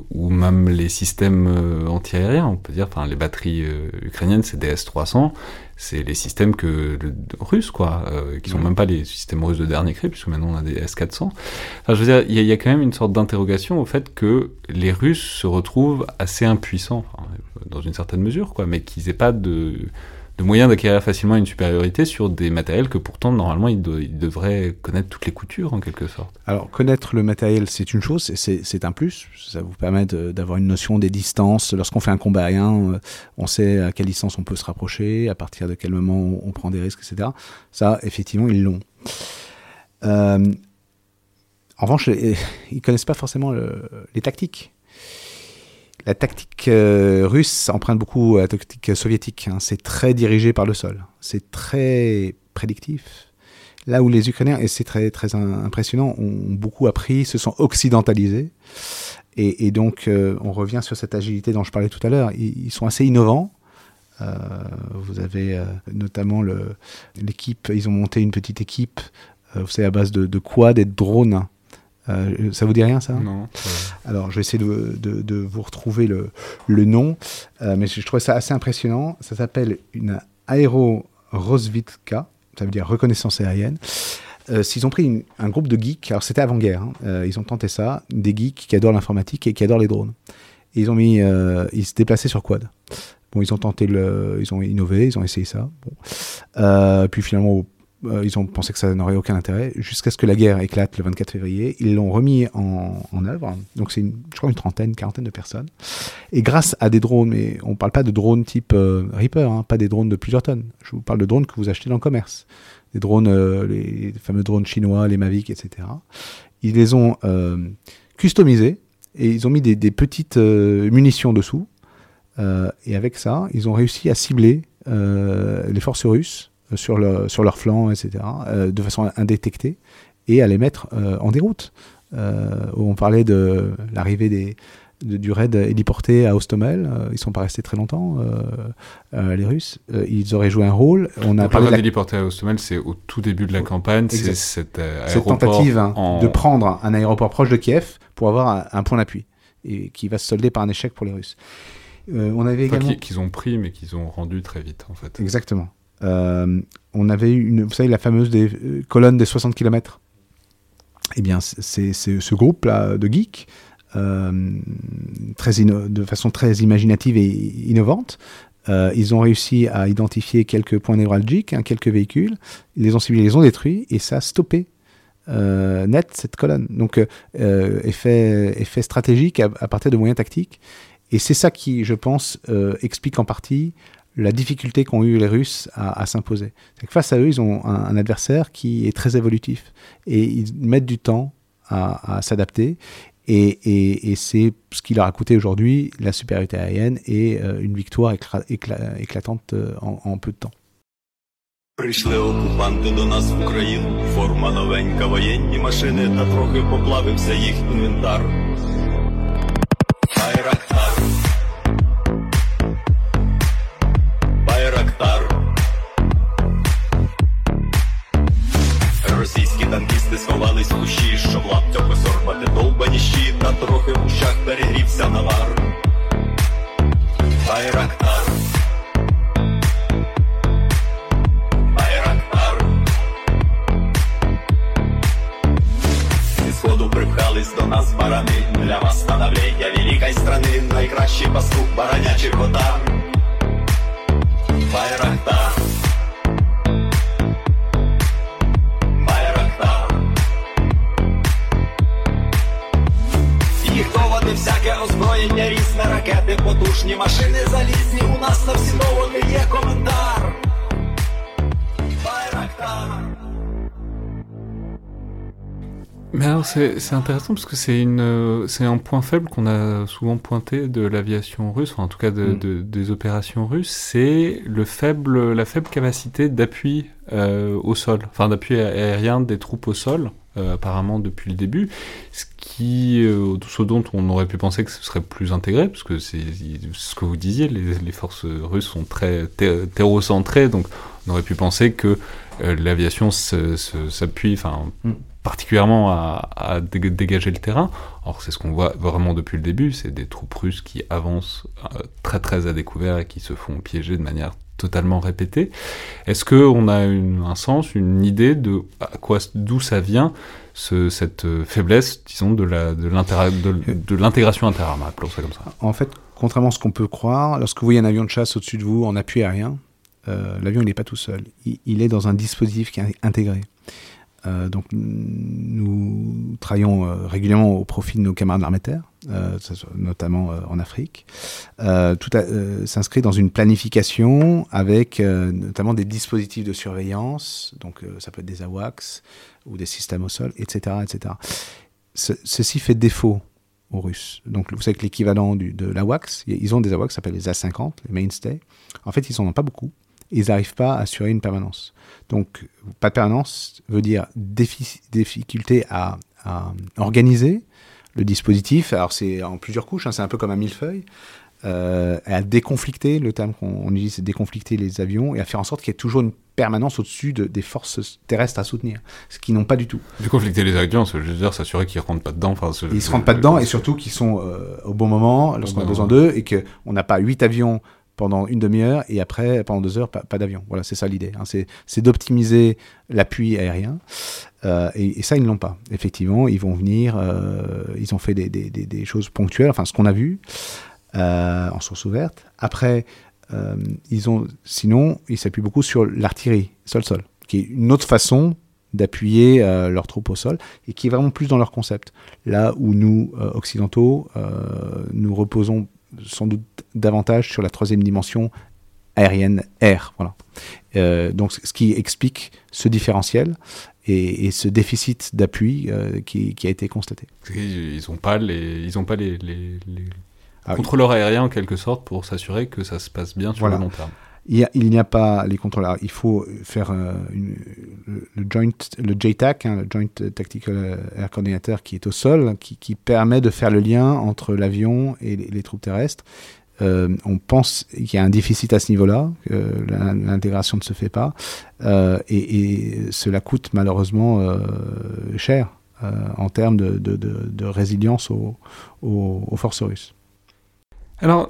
[SPEAKER 1] ou même les systèmes antiaériens, on peut dire, enfin, les batteries ukrainiennes, c'est des S-300, c'est les systèmes que le, russes, quoi, euh, qui sont même pas les systèmes russes de dernier cri, puisque maintenant on a des S-400. Enfin, je veux dire, il y, a- il y a quand même une sorte d'interrogation au fait que les Russes se retrouvent assez impuissants, enfin, dans une certaine mesure, quoi, mais qu'ils aient pas de, de moyens d'acquérir facilement une supériorité sur des matériels que pourtant normalement ils, de- ils devraient connaître toutes les coutures en quelque sorte.
[SPEAKER 2] Alors, connaître le matériel, c'est une chose, c'est- un plus. Ça vous permet d'avoir une notion des distances. Lorsqu'on fait un combat aérien, euh, on sait à quelle distance on peut se rapprocher, à partir de quel moment on, prend des risques, etc. Ça, effectivement, ils l'ont. Euh, en revanche, ils connaissent pas forcément le- les tactiques. La tactique euh, russe emprunte beaucoup à la tactique soviétique. hein. C'est très dirigé par le sol. C'est très prédictif. Là où les Ukrainiens, et c'est très, très im- impressionnant, ont beaucoup appris, se sont occidentalisés. Et, donc, euh, on revient sur cette agilité dont je parlais tout à l'heure. Ils, sont assez innovants. Euh, vous avez notamment l'équipe, ils ont monté une petite équipe, vous savez, à base de, de quad et de drones. Euh, ça vous dit rien, ça
[SPEAKER 1] Non.
[SPEAKER 2] alors, je vais essayer de, de- de vous retrouver le, le nom, euh, mais je trouvais ça assez impressionnant. Ça s'appelle une aéro-rosvitka, ça veut dire reconnaissance aérienne. Euh, s'ils ont pris une- un groupe de geeks, alors c'était avant-guerre, hein, euh, ils ont tenté ça, des geeks qui adorent l'informatique et qui adorent les drones. Et ils ont mis, ils se déplaçaient sur quad. Bon, ils ont tenté le, ils ont innové, ils ont essayé ça. Bon. Puis finalement, euh, ils ont pensé que ça n'aurait aucun intérêt, jusqu'à ce que la guerre éclate le 24 février. Ils l'ont remis en, œuvre. Donc c'est, je crois, une trentaine, quarantaine de personnes. Et grâce à des drones, mais on ne parle pas de drones type euh, Reaper, hein, pas des drones de plusieurs tonnes. Je vous parle de drones que vous achetez dans le commerce. Des drones, euh, les, fameux drones chinois, les Mavic, etc. Ils les ont customisés et ils ont mis des, petites munitions dessous. Et avec ça, ils ont réussi à cibler les forces russes sur, le, sur leur flanc, etc., euh, de façon indétectée, et à les mettre euh, en déroute. Euh, on parlait de l'arrivée des, de- du raid héliporté à Ostomel. Euh, ils sont pas restés très longtemps, euh, euh, les Russes. Euh, ils auraient joué un rôle. On a
[SPEAKER 1] Donc,
[SPEAKER 2] parlé
[SPEAKER 1] le
[SPEAKER 2] de la,
[SPEAKER 1] héliporté à Hostomel, c'est au tout début de la campagne, c'est cette, euh,
[SPEAKER 2] tentative hein,
[SPEAKER 1] en-
[SPEAKER 2] de prendre un aéroport proche de Kiev pour avoir un, un point d'appui, et qui va se solder par un échec pour les Russes. Euh, on avait
[SPEAKER 1] Enfin,
[SPEAKER 2] également...
[SPEAKER 1] qui- qu'ils ont pris, mais qu'ils ont rendu très vite, en fait.
[SPEAKER 2] Exactement. Euh, on avait eu, une, vous savez, la fameuse euh, colonne des 60 km. Eh bien, c'est ce groupe-là de geeks, euh, de façon très imaginative et innovante. Ils ont réussi à identifier quelques points névralgiques, hein, quelques véhicules. Ils les ont ciblés, les ont détruits, et ça a stoppé net cette colonne. Donc effet stratégique à, partir de moyens tactiques. Et c'est ça qui, je pense, explique en partie la difficulté qu'ont eu les Russes à, s'imposer. Face à eux, ils ont un, adversaire qui est très évolutif et ils mettent du temps à, s'adapter. Et, c'est ce qui leur a coûté aujourd'hui la supériorité aérienne et euh, une victoire éclatante euh, en, peu de temps.
[SPEAKER 3] танкісти сховались в Кущі, щоб лаптями сорбати довбані та трохи в ущах перегрівся навар. Байрактар. Байрактар. Зі сходу припхались до нас барани, для вас становлення великої страни, найкращий пастух баранячих отар.
[SPEAKER 1] C'est intéressant parce que c'est une c'est un point faible qu'on a souvent pointé de l'aviation russe, enfin, en tout cas de, mm. de, des opérations russes, c'est le faible la faible capacité d'appui euh, au sol, enfin d'appui aérien des troupes au sol. Euh, apparemment depuis le début, ce qui, euh, ce dont on aurait pu penser que ce serait plus intégré, parce que c'est ce que vous disiez, les, les forces russes sont très terrocentrées, donc on aurait pu penser que euh, l'aviation s'appuie, enfin, mm particulièrement à, dégager le terrain. Or, c'est ce qu'on voit vraiment depuis le début, c'est des troupes russes qui avancent euh, très très à découvert et qui se font piéger de manière totalement répétée. Est-ce qu'on a un sens, une idée de quoi, d'où ça vient cette euh, faiblesse, disons, de, l'intégration interarmes, comme ça?
[SPEAKER 2] En fait, contrairement à ce qu'on peut croire, lorsque vous voyez un avion de chasse au-dessus de vous en appui aérien, euh, l'avion il n'est pas tout seul. il, est dans un dispositif qui est intégré. Euh, donc nous travaillons euh, régulièrement au profit de nos camarades d'armée terre, euh, notamment en Afrique. tout s'inscrit dans une planification avec notamment des dispositifs de surveillance, donc ça peut être des AWACS ou des systèmes au sol, etc. etc. ceci fait défaut aux Russes. Donc vous savez que l'équivalent de l'AWACS, ils ont des AWACS qui s'appellent les A50, les Mainstay. En fait, ils n'en ont pas beaucoup ils n'arrivent pas à assurer une permanence. Donc, pas de permanence veut dire difficulté à, organiser le dispositif. Alors, c'est en plusieurs couches, hein, c'est un peu comme un millefeuille. Euh, à déconflicter, le terme qu'on utilise, c'est déconflicter les avions et à faire en sorte qu'il y ait toujours une permanence au-dessus des forces terrestres à soutenir, ce qu'ils n'ont pas du tout.
[SPEAKER 1] Déconflicter les avions, je veux dire, s'assurer qu'ils ne rentrent pas dedans. Enfin,
[SPEAKER 2] ils ne se rentrent pas dedans et surtout qu'ils sont euh, au bon moment lorsqu'on a besoin d'eux et qu'on n'a pas huit avions pendant une demi-heure et après, pendant deux heures, pas, d'avion. Voilà, c'est ça l'idée. Hein. C'est d'optimiser l'appui aérien. Euh, et, ça, ils ne l'ont pas. Effectivement, ils vont venir, euh, ils ont fait des, choses ponctuelles, enfin ce qu'on a vu euh, en source ouverte. Après, ils ont, sinon, ils s'appuient beaucoup sur l'artillerie, sol-sol, qui est une autre façon d'appuyer leurs troupes au sol et qui est vraiment plus dans leur concept. Là où nous, occidentaux, nous reposons sans doute davantage sur la troisième dimension aérienne air. Voilà. Euh, donc, ce qui explique ce différentiel et, ce déficit d'appui euh, qui, a été constaté.
[SPEAKER 1] Ils n'ont pas les, ils ont pas les, les, ah contrôleurs aériens en quelque sorte pour s'assurer que ça se passe bien sur le long terme.
[SPEAKER 2] Il n'y a, pas les contrôleurs. Il faut faire euh, le, joint, le JTAC, hein, le Joint Tactical Air Coordinator, qui est au sol, qui, permet de faire le lien entre l'avion et les, troupes terrestres. Euh, on pense qu'il y a un déficit à ce niveau-là, que l'intégration ne se fait pas, euh, et, cela coûte malheureusement cher en termes de, résilience aux, aux, forces russes.
[SPEAKER 1] Alors,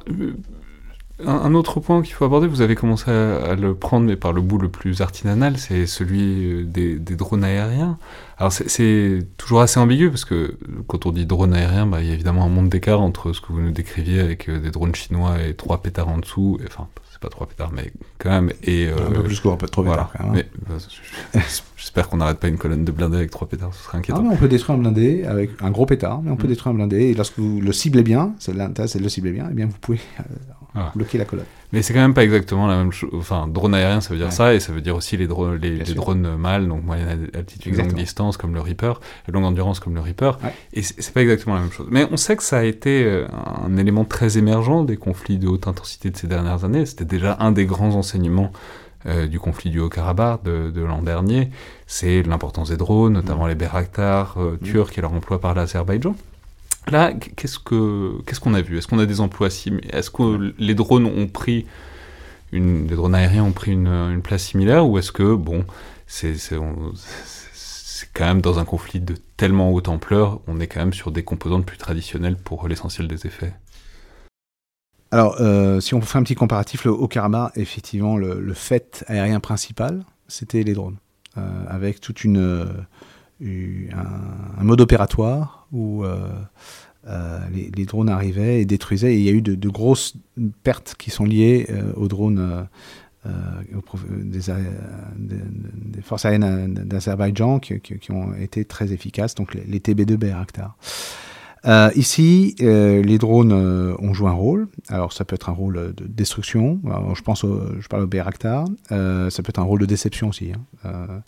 [SPEAKER 1] Un, autre point qu'il faut aborder, vous avez commencé à, le prendre, mais par le bout le plus artisanal, c'est celui des, drones aériens. Alors c'est toujours assez ambigu, parce que quand on dit drone aérien, bah, il y a évidemment un monde d'écart entre ce que vous nous décriviez avec des drones chinois et trois pétards en dessous, enfin pas trois pétards, mais quand même. Et,
[SPEAKER 2] un peu euh, plus qu'on pas trop pétards, même.
[SPEAKER 1] Euh, j'espère qu'on n'arrête pas une colonne de blindés avec trois pétards, ce serait inquiétant.
[SPEAKER 2] Ah, on peut détruire un blindé avec un gros pétard, mais on peut mm. détruire un blindé, et lorsque vous le ciblez bien, c'est l'intérêt, c'est de le cibler bien, et eh bien vous pouvez euh, ah. bloquer la colonne.
[SPEAKER 1] Mais c'est quand même pas exactement la même chose. Enfin, drone aérien, ça veut dire ça, et ça veut dire aussi les, drones, les, drones mâles, donc moyenne altitude, longue distance, comme le Reaper, et longue endurance, comme le Reaper. Et c'est pas exactement la même chose. Mais on sait que ça a été euh, un élément très émergent des conflits de haute intensité de ces dernières années. C'était déjà un des grands enseignements euh, du conflit du Haut-Karabakh de, l'an dernier. C'est l'importance des drones, notamment mm. les Bayraktar euh, mm. turcs et leur emploi par l'Azerbaïdjan. Là, qu'est-ce que qu'est-ce qu'on a vu? Est-ce qu'on a des emplois similaires Est-ce que les drones ont pris drones aériens ont pris une, place similaire ou est-ce que bon, c'est quand même dans un conflit de tellement haute ampleur, on est quand même sur des composantes plus traditionnelles pour l'essentiel des effets?
[SPEAKER 2] Alors, euh, si on fait un petit comparatif, le Haut-Karabakh, effectivement, le, fait aérien principal, c'était les drones, euh, avec toute une un, mode opératoire où euh, euh, les, drones arrivaient et détruisaient. Et il y a eu de, grosses pertes qui sont liées euh, aux drones des, forces aériennes d'Azerbaïdjan qui, ont été très efficaces, donc les, TB2 Bayraktar. ici, les drones ont joué un rôle. Alors, ça peut être un rôle de destruction. je pense, je parle au Bayraktar. ça peut être un rôle de déception aussi. Hein.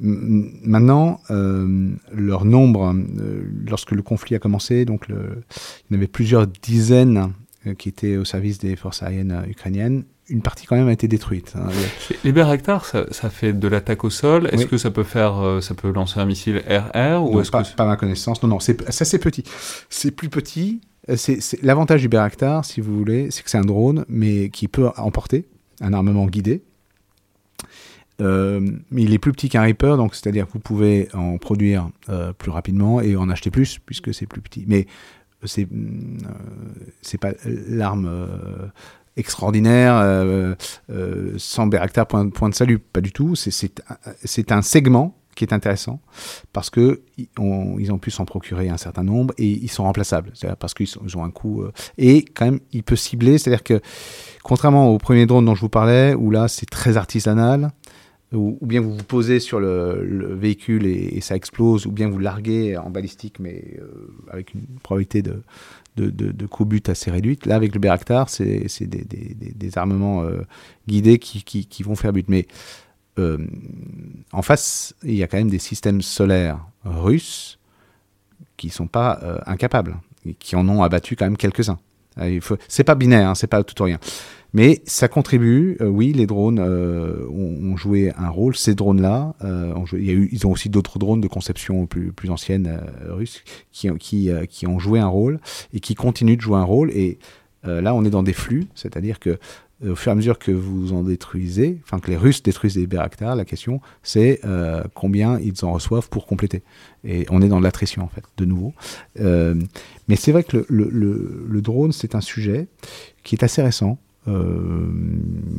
[SPEAKER 2] Maintenant, euh, leur nombre, euh, lorsque le conflit a commencé, donc il y en avait plusieurs dizaines euh, qui étaient au service des forces aériennes ukrainiennes. Une partie quand même a été détruite. Hein.
[SPEAKER 1] Les ça, ça, fait de l'attaque au sol. Est-ce que ça peut faire, ça peut lancer un missile RR ou
[SPEAKER 2] est-ce pas, que... pas ma connaissance. Non, non, c'est ça c'est petit. C'est plus petit. C'est l'avantage du Bayraktar, si vous voulez, c'est que c'est un drone, mais qui peut emporter un armement guidé. Euh, il est plus petit qu'un Reaper, donc c'est-à-dire que vous pouvez en produire euh, plus rapidement et en acheter plus puisque c'est plus petit. Mais c'est euh, c'est pas l'arme extraordinaire sans Bayraktar point, de salut, pas du tout. C'est un segment qui est intéressant parce que ils ont pu s'en procurer un certain nombre et ils sont remplaçables, parce qu'ils ont un coût et quand même il peut cibler, c'est-à-dire que contrairement au premier drone dont je vous parlais où là c'est très artisanal, ou, bien vous vous posez sur le, véhicule et, ça explose, ou bien vous larguez en balistique, mais euh, avec une probabilité de, de, co-but assez réduite. Là, avec le Bayraktar, c'est des, armements euh, guidés qui, vont faire but. Mais euh, en face, il y a quand même des systèmes solaires russes qui ne sont pas incapables, et qui en ont abattu quand même quelques-uns. C'est pas binaire, hein, c'est pas tout ou rien. Mais ça contribue, euh, oui, les drones euh, ont, joué un rôle. Ces drones-là, euh, eu, ils ont aussi d'autres drones de conception plus, plus ancienne russes qui, qui, qui, ont joué un rôle et qui continuent de jouer un rôle. Et là, on est dans des flux, c'est-à-dire que au fur et à mesure que vous en détruisez, enfin que les Russes détruisent des Bayraktar, la question c'est combien ils en reçoivent pour compléter. Et on est dans l'attrition en fait, de nouveau. mais c'est vrai que le, le, le drone c'est un sujet qui est assez récent. Euh,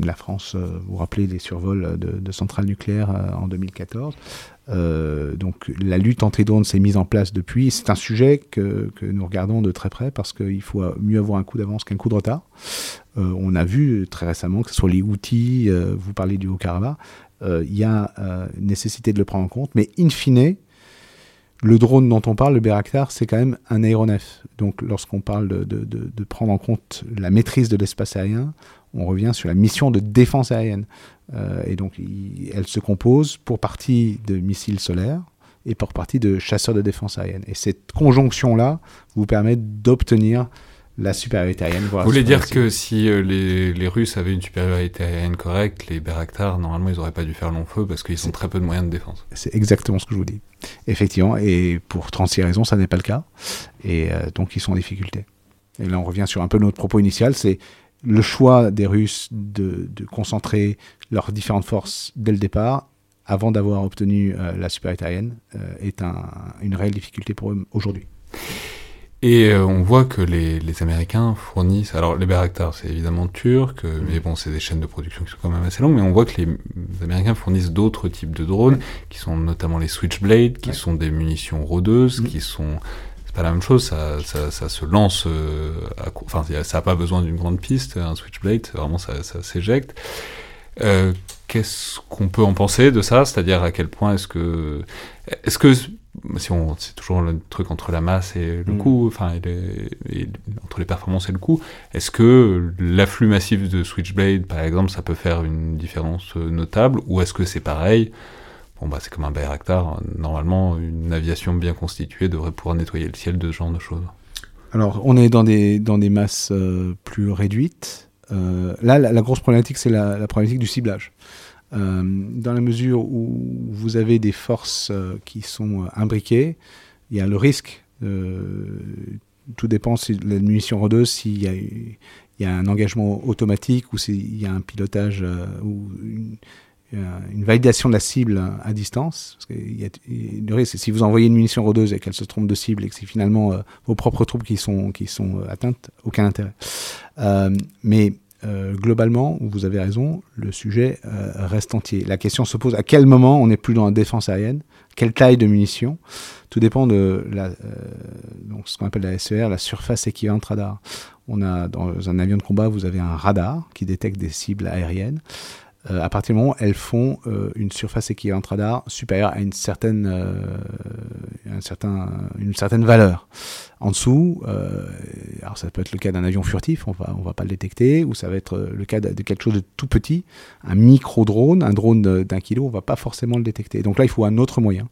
[SPEAKER 2] la France, euh, vous vous rappelez les survols de, centrales nucléaires euh, en 2014. donc la lutte anti-drone s'est mise en place depuis. C'est un sujet que, que, nous regardons de très près parce qu'il faut mieux avoir un coup d'avance qu'un coup de retard. on a vu très récemment que ce soit les outils, vous parlez du Haut-Karabakh, il y a nécessité de le prendre en compte, mais in fine, le drone dont on parle, le Bayraktar, c'est quand même un aéronef. Donc lorsqu'on parle de, prendre en compte la maîtrise de l'espace aérien, on revient sur la mission de défense aérienne. Euh, et donc elle se compose pour partie de missiles solaires et pour partie de chasseurs de défense aérienne. Et cette conjonction-là vous permet d'obtenir la supériorité aérienne.
[SPEAKER 1] Vous voulez dire que si euh, les, les, Russes avaient une supériorité aérienne correcte, les Bayraktar, normalement, ils n'auraient pas dû faire long feu parce qu'ils ont très peu de moyens de défense.
[SPEAKER 2] C'est exactement ce que je vous dis. Effectivement, et pour 36 raisons, ça n'est pas le cas. Et euh, donc, ils sont en difficulté. Et là, on revient sur un peu notre propos initial, c'est le choix des Russes de, de, concentrer leurs différentes forces dès le départ, avant d'avoir obtenu euh, la supériorité aérienne, est un, une réelle difficulté pour eux aujourd'hui.
[SPEAKER 1] Et euh, on voit que les, les, Américains fournissent. Alors, les Bayraktar, c'est évidemment turc, euh, mais bon, c'est des chaînes de production qui sont quand même assez longues. Mais on voit que les, Américains fournissent d'autres types de drones, qui sont notamment les Switchblade, qui sont des munitions rôdeuses, mm. qui sont. C'est pas la même chose, ça, ça, ça se lance. Euh, à, enfin, ça n'a pas besoin d'une grande piste, un Switchblade, vraiment, ça, ça s'éjecte. Euh, Qu'est-ce qu'on peut en penser de ça? C'est-à-dire à quel point est-ce que. Est-ce que si on, c'est toujours le truc entre la masse et le mm. coût, enfin, et entre les performances et le coût. Est-ce que l'afflux massif de Switchblade, par exemple, ça peut faire une différence euh, notable, ou est-ce que c'est pareil? Bon, bah, c'est comme un Bayraktar. Normalement, une aviation bien constituée devrait pouvoir nettoyer le ciel de ce genre de choses.
[SPEAKER 2] Alors, on est dans des, dans des masses euh, plus réduites. Euh, là, la, grosse problématique, c'est la, la problématique du ciblage. Euh, dans la mesure où vous avez des forces euh, qui sont euh, imbriquées, il y a le risque. tout dépend si la munition rôdeuse, s'il y a, il un engagement automatique ou s'il y a un pilotage ou une, validation de la cible à distance. Parce y a, le risque, si vous envoyez une munition rôdeuse et qu'elle se trompe de cible et que c'est finalement vos propres troupes qui sont, qui sont atteintes, aucun intérêt. mais euh, globalement, vous avez raison, le sujet euh, reste entier. La question se pose à quel moment on n'est plus dans la défense aérienne, quelle taille de munitions. Tout dépend de euh, ce qu'on appelle la SER, la surface équivalente radar. Dans un avion de combat, vous avez un radar qui détecte des cibles aériennes. Euh, à partir du moment où elles font euh, une surface équivalente radar supérieure à une certaine, euh, un certain, une certaine valeur. En dessous, alors ça peut être le cas d'un avion furtif, on va, on va pas le détecter, ou ça va être le cas de quelque chose de tout petit, un micro-drone, un drone d'un kilo, on va pas forcément le détecter. Donc là, il faut un autre moyen.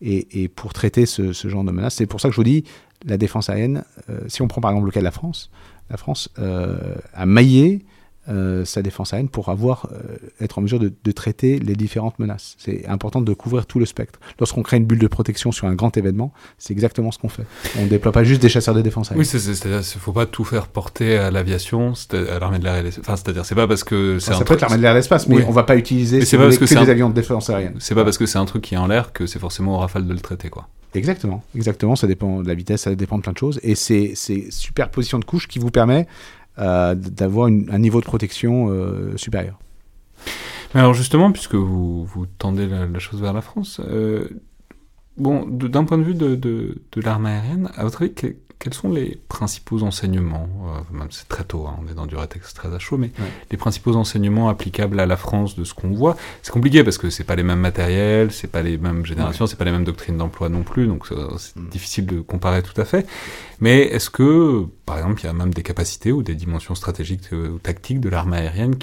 [SPEAKER 2] Et, pour traiter ce, ce, genre de menace, c'est pour ça que je vous dis, la défense aérienne, si on prend par exemple le cas de la France, la France a maillé euh, sa défense aérienne pour avoir, euh, être en mesure de, traiter les différentes menaces. C'est important de couvrir tout le spectre. Lorsqu'on crée une bulle de protection sur un grand événement, c'est exactement ce qu'on fait. On ne déploie pas juste des chasseurs de défense aérienne.
[SPEAKER 1] Oui, c'est-à-dire qu'il ne faut pas tout faire porter à l'aviation, à l'armée de l'air et l'espace. Enfin, c'est-à-dire, c'est pas parce que
[SPEAKER 2] c'est Ça peut être l'armée de l'air et l'espace, mais on on va pas utiliser
[SPEAKER 1] pas parce que,
[SPEAKER 2] que des avions de défense aérienne.
[SPEAKER 1] C'est pas parce que c'est un truc qui est en l'air que c'est forcément au rafale de le traiter, quoi.
[SPEAKER 2] Exactement, exactement. Ça dépend de la vitesse, ça dépend de plein de choses. Et c'est superposition de couches qui vous permet d'avoir un niveau de protection euh, supérieur.
[SPEAKER 1] Alors justement, puisque vous, vous tendez la, chose vers la France, euh, bon, d'un point de vue de, de, de l'armée aérienne, à votre avis, quels sont les principaux enseignements, euh, même c'est très tôt, hein, on est dans du rétexte très à chaud, mais les principaux enseignements applicables à la France de ce qu'on voit C'est compliqué parce que c'est pas les mêmes matériels, c'est pas les mêmes générations, c'est pas les mêmes doctrines d'emploi non plus, donc c'est mm. difficile de comparer tout à fait. Mais est-ce que, par exemple, il y a même des capacités ou des dimensions stratégiques ou tactiques de l'armée aérienne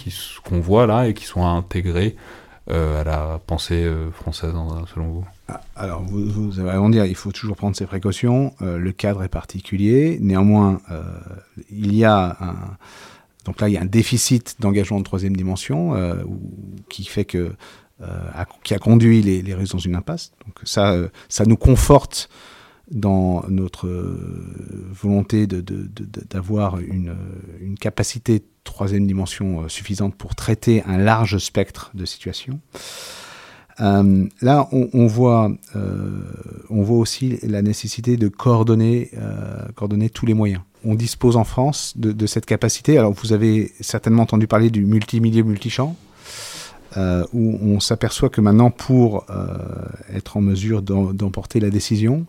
[SPEAKER 1] qu'on voit là et qui sont intégrées euh, à la pensée euh, française, selon vous?
[SPEAKER 2] Ah, alors, vous, vous, avez raison de dire, il faut toujours prendre ses précautions. Euh, le cadre est particulier. Néanmoins, il y a un. Donc là, il y a un déficit d'engagement de troisième dimension qui fait que. qui a conduit les, les Russes dans une impasse. Donc ça, ça nous conforte dans notre volonté d'avoir une, une, capacité troisième dimension euh, suffisante pour traiter un large spectre de situations. Euh, là, on, voit, euh, on voit aussi la nécessité de coordonner, coordonner tous les moyens. On dispose en France de, cette capacité. Alors, vous avez certainement entendu parler du multimilieu multichamp, où on s'aperçoit que maintenant, pour être en mesure d'emporter la décision,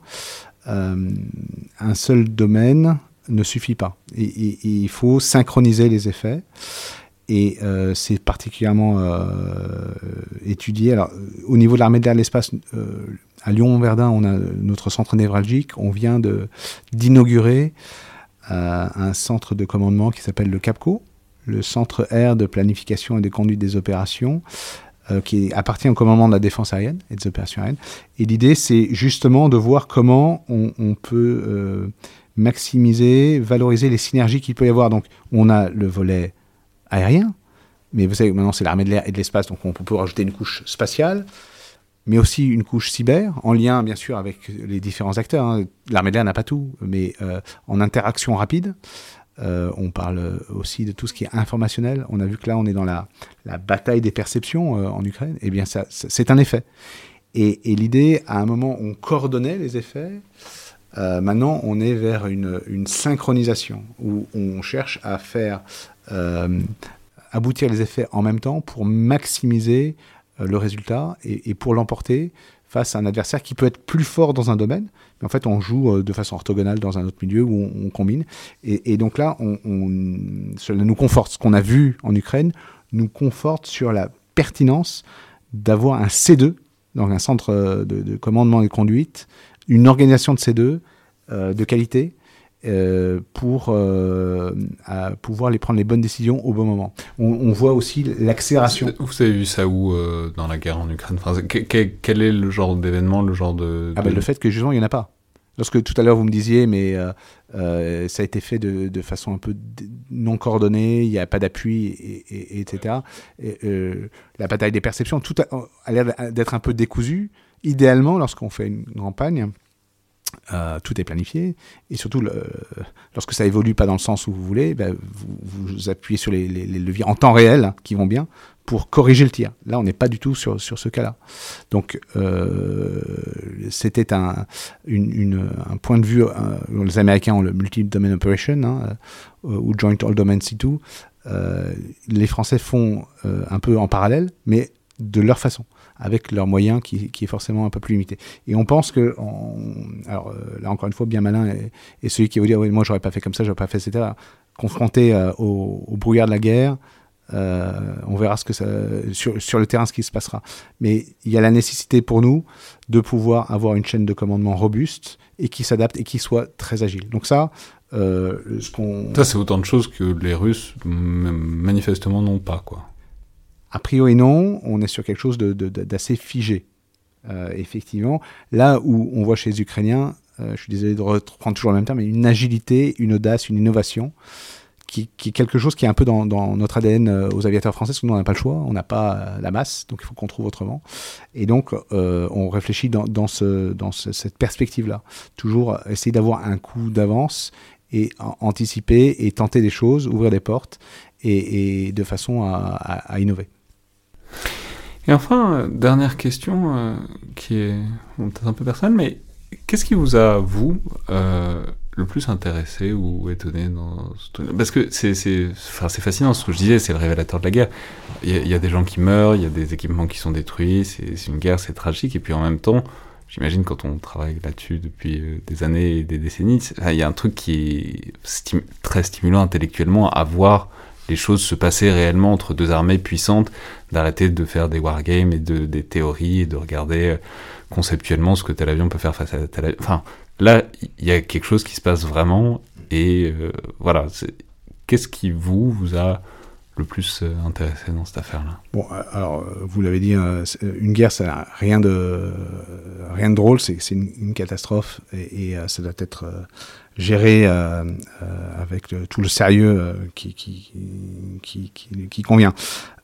[SPEAKER 2] un seul domaine ne suffit pas. Il faut synchroniser les effets. Et euh, c'est particulièrement euh, étudié. Alors, au niveau de l'armée de l'air l'espace, euh, à Lyon-Verdun, on a notre centre névralgique. On vient d'inaugurer un centre de commandement qui s'appelle le CAPCO, le centre air de planification et de conduite des opérations, qui appartient au commandement de la défense aérienne et des opérations aériennes. Et l'idée, c'est justement de voir comment on, peut maximiser, valoriser les synergies qu'il peut y avoir. Donc, on a le volet aérien, mais vous savez, maintenant c'est l'armée de l'air et de l'espace, donc on peut rajouter une couche spatiale, mais aussi une couche cyber, en lien bien sûr avec les différents acteurs. Hein. L'armée de l'air n'a pas tout, mais euh, en interaction rapide. Euh, on parle aussi de tout ce qui est informationnel. On a vu que là, on est dans la, bataille des perceptions euh, en Ukraine. Eh bien, c'est un effet. Et, l'idée, à un moment, on coordonnait les effets Euh, maintenant, on est vers une, synchronisation où on cherche à faire euh, aboutir les effets en même temps pour maximiser euh, le résultat et pour l'emporter face à un adversaire qui peut être plus fort dans un domaine, mais en fait on joue euh, de façon orthogonale dans un autre milieu où on, combine. Et, donc là, on, on, cela nous conforte. Ce qu'on a vu en Ukraine nous conforte sur la pertinence d'avoir un C2, donc un centre de, de, commandement et de conduite, une organisation de C2 euh, de qualité, euh, pour euh, pouvoir les prendre les bonnes décisions au bon moment. On, on voit aussi l'accélération.
[SPEAKER 1] Vous avez vu ça où euh, dans la guerre en Ukraine? Enfin, quel, quel, est le genre d'événement, le genre de,
[SPEAKER 2] ah ben, le fait que justement il n'y en a pas. Lorsque tout à l'heure vous me disiez, mais ça a été fait de, de, façon un peu non coordonnée, il n'y a pas d'appui, et, et, etc. Et, la bataille des perceptions, tout a, a l'air d'être un peu décousu. Idéalement, lorsqu'on fait une campagne, euh, tout est planifié et surtout lorsque ça évolue pas dans le sens où vous voulez, ben, vous, appuyez sur les, leviers en temps réel hein, qui vont bien pour corriger le tir. Là, on n'est pas du tout sur, sur ce cas-là. Donc, euh, c'était un, un point de vue. Euh, les Américains ont le multi-domain operation hein, ou joint all domain C2. Euh, les Français font un peu en parallèle, mais de leur façon avec leurs moyens qui, est forcément un peu plus limité. Et on pense que, alors euh, là encore une fois, bien malin est, celui qui va dire oui, moi j'aurais pas fait comme ça, j'aurais pas fait, etc. Confronté euh, au, brouillard de la guerre, euh, on verra ce que sur, le terrain ce qui se passera. Mais il y a la nécessité pour nous de pouvoir avoir une chaîne de commandement robuste et qui s'adapte et qui soit très agile. Donc ça.
[SPEAKER 1] Ça, c'est autant de choses que les Russes manifestement n'ont pas, quoi.
[SPEAKER 2] A priori non, on est sur quelque chose d'assez figé. Euh, effectivement, là où on voit chez les Ukrainiens, euh, je suis désolé de reprendre toujours le même terme, mais une agilité, une audace, une innovation, qui, est quelque chose qui est un peu dans, notre ADN euh, aux aviateurs français, parce que nous on n'a pas le choix, on n'a pas la masse, donc il faut qu'on trouve autrement. Et donc on réfléchit dans, dans, ce, dans ce, cette perspective-là, toujours essayer d'avoir un coup d'avance et anticiper et tenter des choses, ouvrir des portes, et, de façon à innover.
[SPEAKER 1] Et enfin, dernière question euh, qui est peut-être un peu personnelle, mais qu'est-ce qui vous a, vous, euh, le plus intéressé ou étonné dans ce Parce que c'est enfin, fascinant, ce que je disais, c'est le révélateur de la guerre. Il y, a, des gens qui meurent, il y a des équipements qui sont détruits, c'est une guerre, c'est tragique, et puis en même temps, j'imagine quand on travaille là-dessus depuis euh, des années et des décennies, il y a un truc qui est très stimulant intellectuellement à voir les choses se passer réellement entre deux armées puissantes, d'arrêter de faire des wargames et de, des théories et de regarder conceptuellement ce que tel avion peut faire face à tel avion. Enfin, là, il y a quelque chose qui se passe vraiment et euh, voilà. Qu'est-ce qui vous, vous a le plus euh, intéressé dans cette affaire-là
[SPEAKER 2] Bon, alors vous l'avez dit, euh, une guerre, ça n'a rien de rien de drôle, c'est une, catastrophe et, ça doit être géré euh, euh, avec tout le sérieux euh, qui, qui, qui, convient.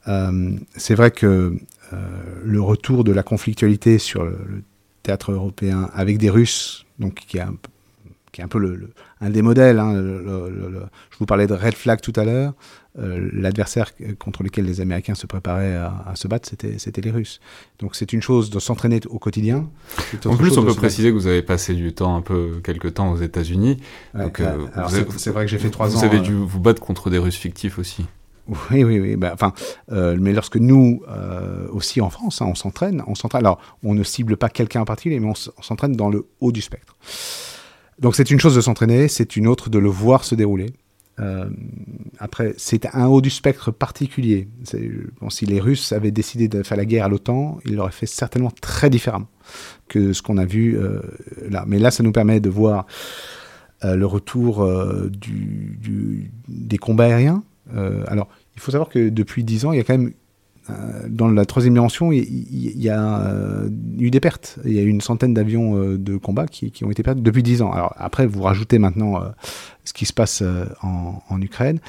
[SPEAKER 2] Euh, c'est vrai que euh, le retour de la conflictualité sur le, théâtre européen avec des Russes, donc qui est un, qui est un peu un des modèles. Hein, je vous parlais de red flag tout à l'heure. Euh, L'adversaire contre lequel les Américains se préparaient à, à se battre, c'était les Russes. Donc c'est une chose de s'entraîner au quotidien.
[SPEAKER 1] En plus, on peut préciser que vous avez passé du temps, un peu, quelques temps aux États-unis.
[SPEAKER 2] Ouais, euh, c'est vrai que j'ai fait trois
[SPEAKER 1] vous
[SPEAKER 2] ans.
[SPEAKER 1] Vous avez dû vous battre contre des Russes fictifs aussi.
[SPEAKER 2] Oui, oui, oui. Bah, enfin, euh, mais lorsque nous euh, aussi en France, hein, on s'entraîne, on s'entraîne. Alors, on ne cible pas quelqu'un en particulier, mais on s'entraîne dans le haut du spectre. Donc, c'est une chose de s'entraîner, c'est une autre de le voir se dérouler. Euh, après, c'est un haut du spectre particulier. Bon, si les Russes avaient décidé de faire la guerre à l'OTAN, ils l'auraient fait certainement très différemment que ce qu'on a vu euh, là. Mais là, ça nous permet de voir euh, le retour des combats aériens. Alors, il faut savoir que depuis dix ans, il y a quand même dans la troisième dimension, il, y a euh, eu des pertes. Il y a eu une centaine d'avions euh, de combat qui, ont été perdus depuis dix ans. Alors après, vous rajoutez maintenant euh, ce qui se passe en, Ukraine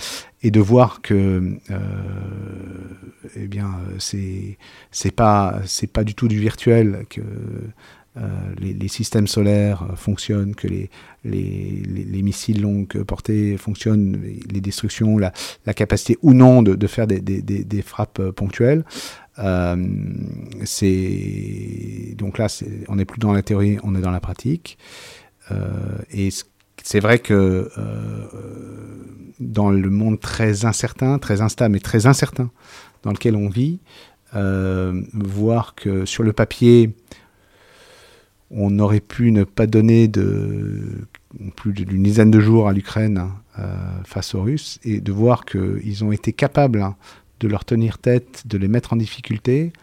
[SPEAKER 2] et de voir que, eh bien, c'est pas du tout du virtuel que euh, les, les, systèmes solaires fonctionnent, que les, les, les, missiles longue portée fonctionnent, les destructions, la, capacité ou non de, faire des, frappes ponctuelles. Euh, donc là, on n'est plus dans la théorie, on est dans la pratique. et c'est vrai que dans le monde très incertain, très instable et très incertain dans lequel on vit, voir que sur le papier, on aurait pu ne pas donner plus d'une dizaine de jours à l'Ukraine euh, face aux Russes et de voir qu'ils ont été capables hein, de leur tenir tête, de les mettre en difficulté,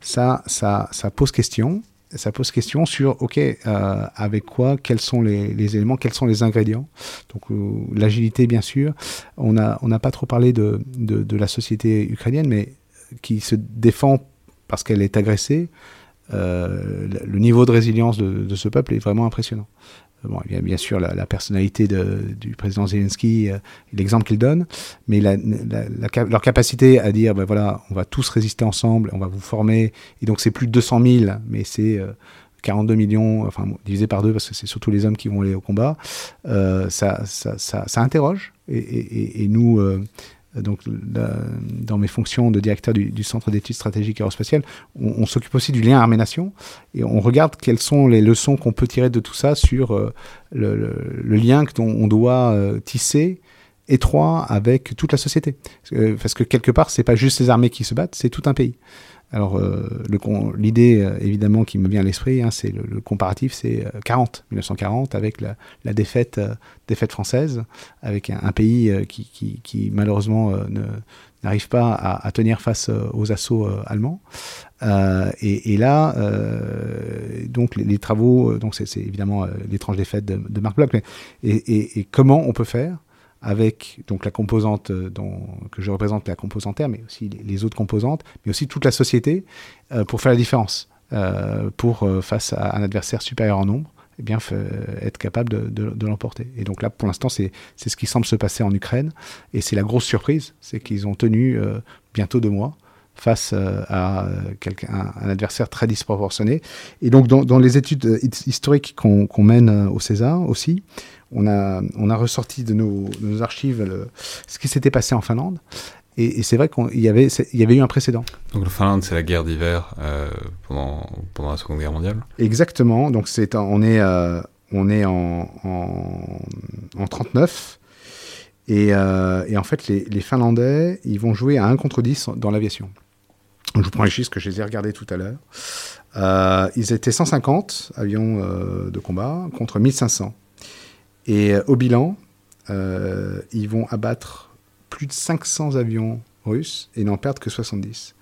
[SPEAKER 2] ça, pose question. Ça pose question sur, OK, euh, avec quoi, quels sont les, éléments, quels sont les ingrédients. Donc euh, l'agilité, bien sûr. On n'a pas trop parlé de, de, la société ukrainienne, mais qui se défend parce qu'elle est agressée. Le niveau de résilience de, ce peuple est vraiment impressionnant. Bon, bien sûr la, personnalité du président Zelensky euh, l'exemple qu'il donne, mais leur capacité à dire, ben voilà, on va tous résister ensemble, on va vous former, et donc c'est plus de 200 000, mais c'est 42 euh, millions, enfin divisé par deux parce que c'est surtout les hommes qui vont aller au combat, euh, ça, interroge. Et nous, donc dans mes fonctions de directeur du, Centre d'études stratégiques aérospatiales, on, on s'occupe aussi du lien armée-nation et on regarde quelles sont les leçons qu'on peut tirer de tout ça sur euh, le, lien que on doit euh, tisser étroit avec toute la société. Parce que quelque part, c'est pas juste les armées qui se battent, c'est tout un pays. Alors, euh, l'idée, euh, évidemment, qui me vient à l'esprit, hein, c'est le, comparatif, c'est 40, euh, 1940, avec la, défaite, française, avec un, pays qui, malheureusement, n'arrive pas à, tenir face aux assauts allemands. Et, là, donc les, travaux, donc c'est évidemment l'étrange défaite de, Marc Bloch, et, et, comment on peut faire avec donc la composante euh, que je représente, la composante R, mais aussi les, autres composantes, mais aussi toute la société, euh, pour faire la différence, euh, pour, face à un adversaire supérieur en nombre, eh bien, être capable de, l'emporter. Et donc là, pour l'instant, c'est ce qui semble se passer en Ukraine, et c'est la grosse surprise, c'est qu'ils ont tenu bientôt deux mois face à quelqu'un, un adversaire très disproportionné. Et donc, dans les études historiques qu'on mène au César aussi, on a, on a ressorti de nos, archives ce qui s'était passé en Finlande. Et, c'est vrai qu'il y avait, il y avait eu un précédent.
[SPEAKER 1] Donc la Finlande, c'est la guerre d'hiver euh, pendant, pendant la Seconde Guerre mondiale
[SPEAKER 2] Exactement. Donc c'est, on est, euh, on est en, en, 39. Euh, et, en fait, les, les, Finlandais, ils vont jouer à 1 contre 10 dans l'aviation. Je vous prends les chiffres que je les ai regardés tout à l'heure. ils étaient 150 avions de combat contre 1500. Et euh, au bilan, euh, ils vont abattre plus de 500 avions russes et n'en perdent que 70.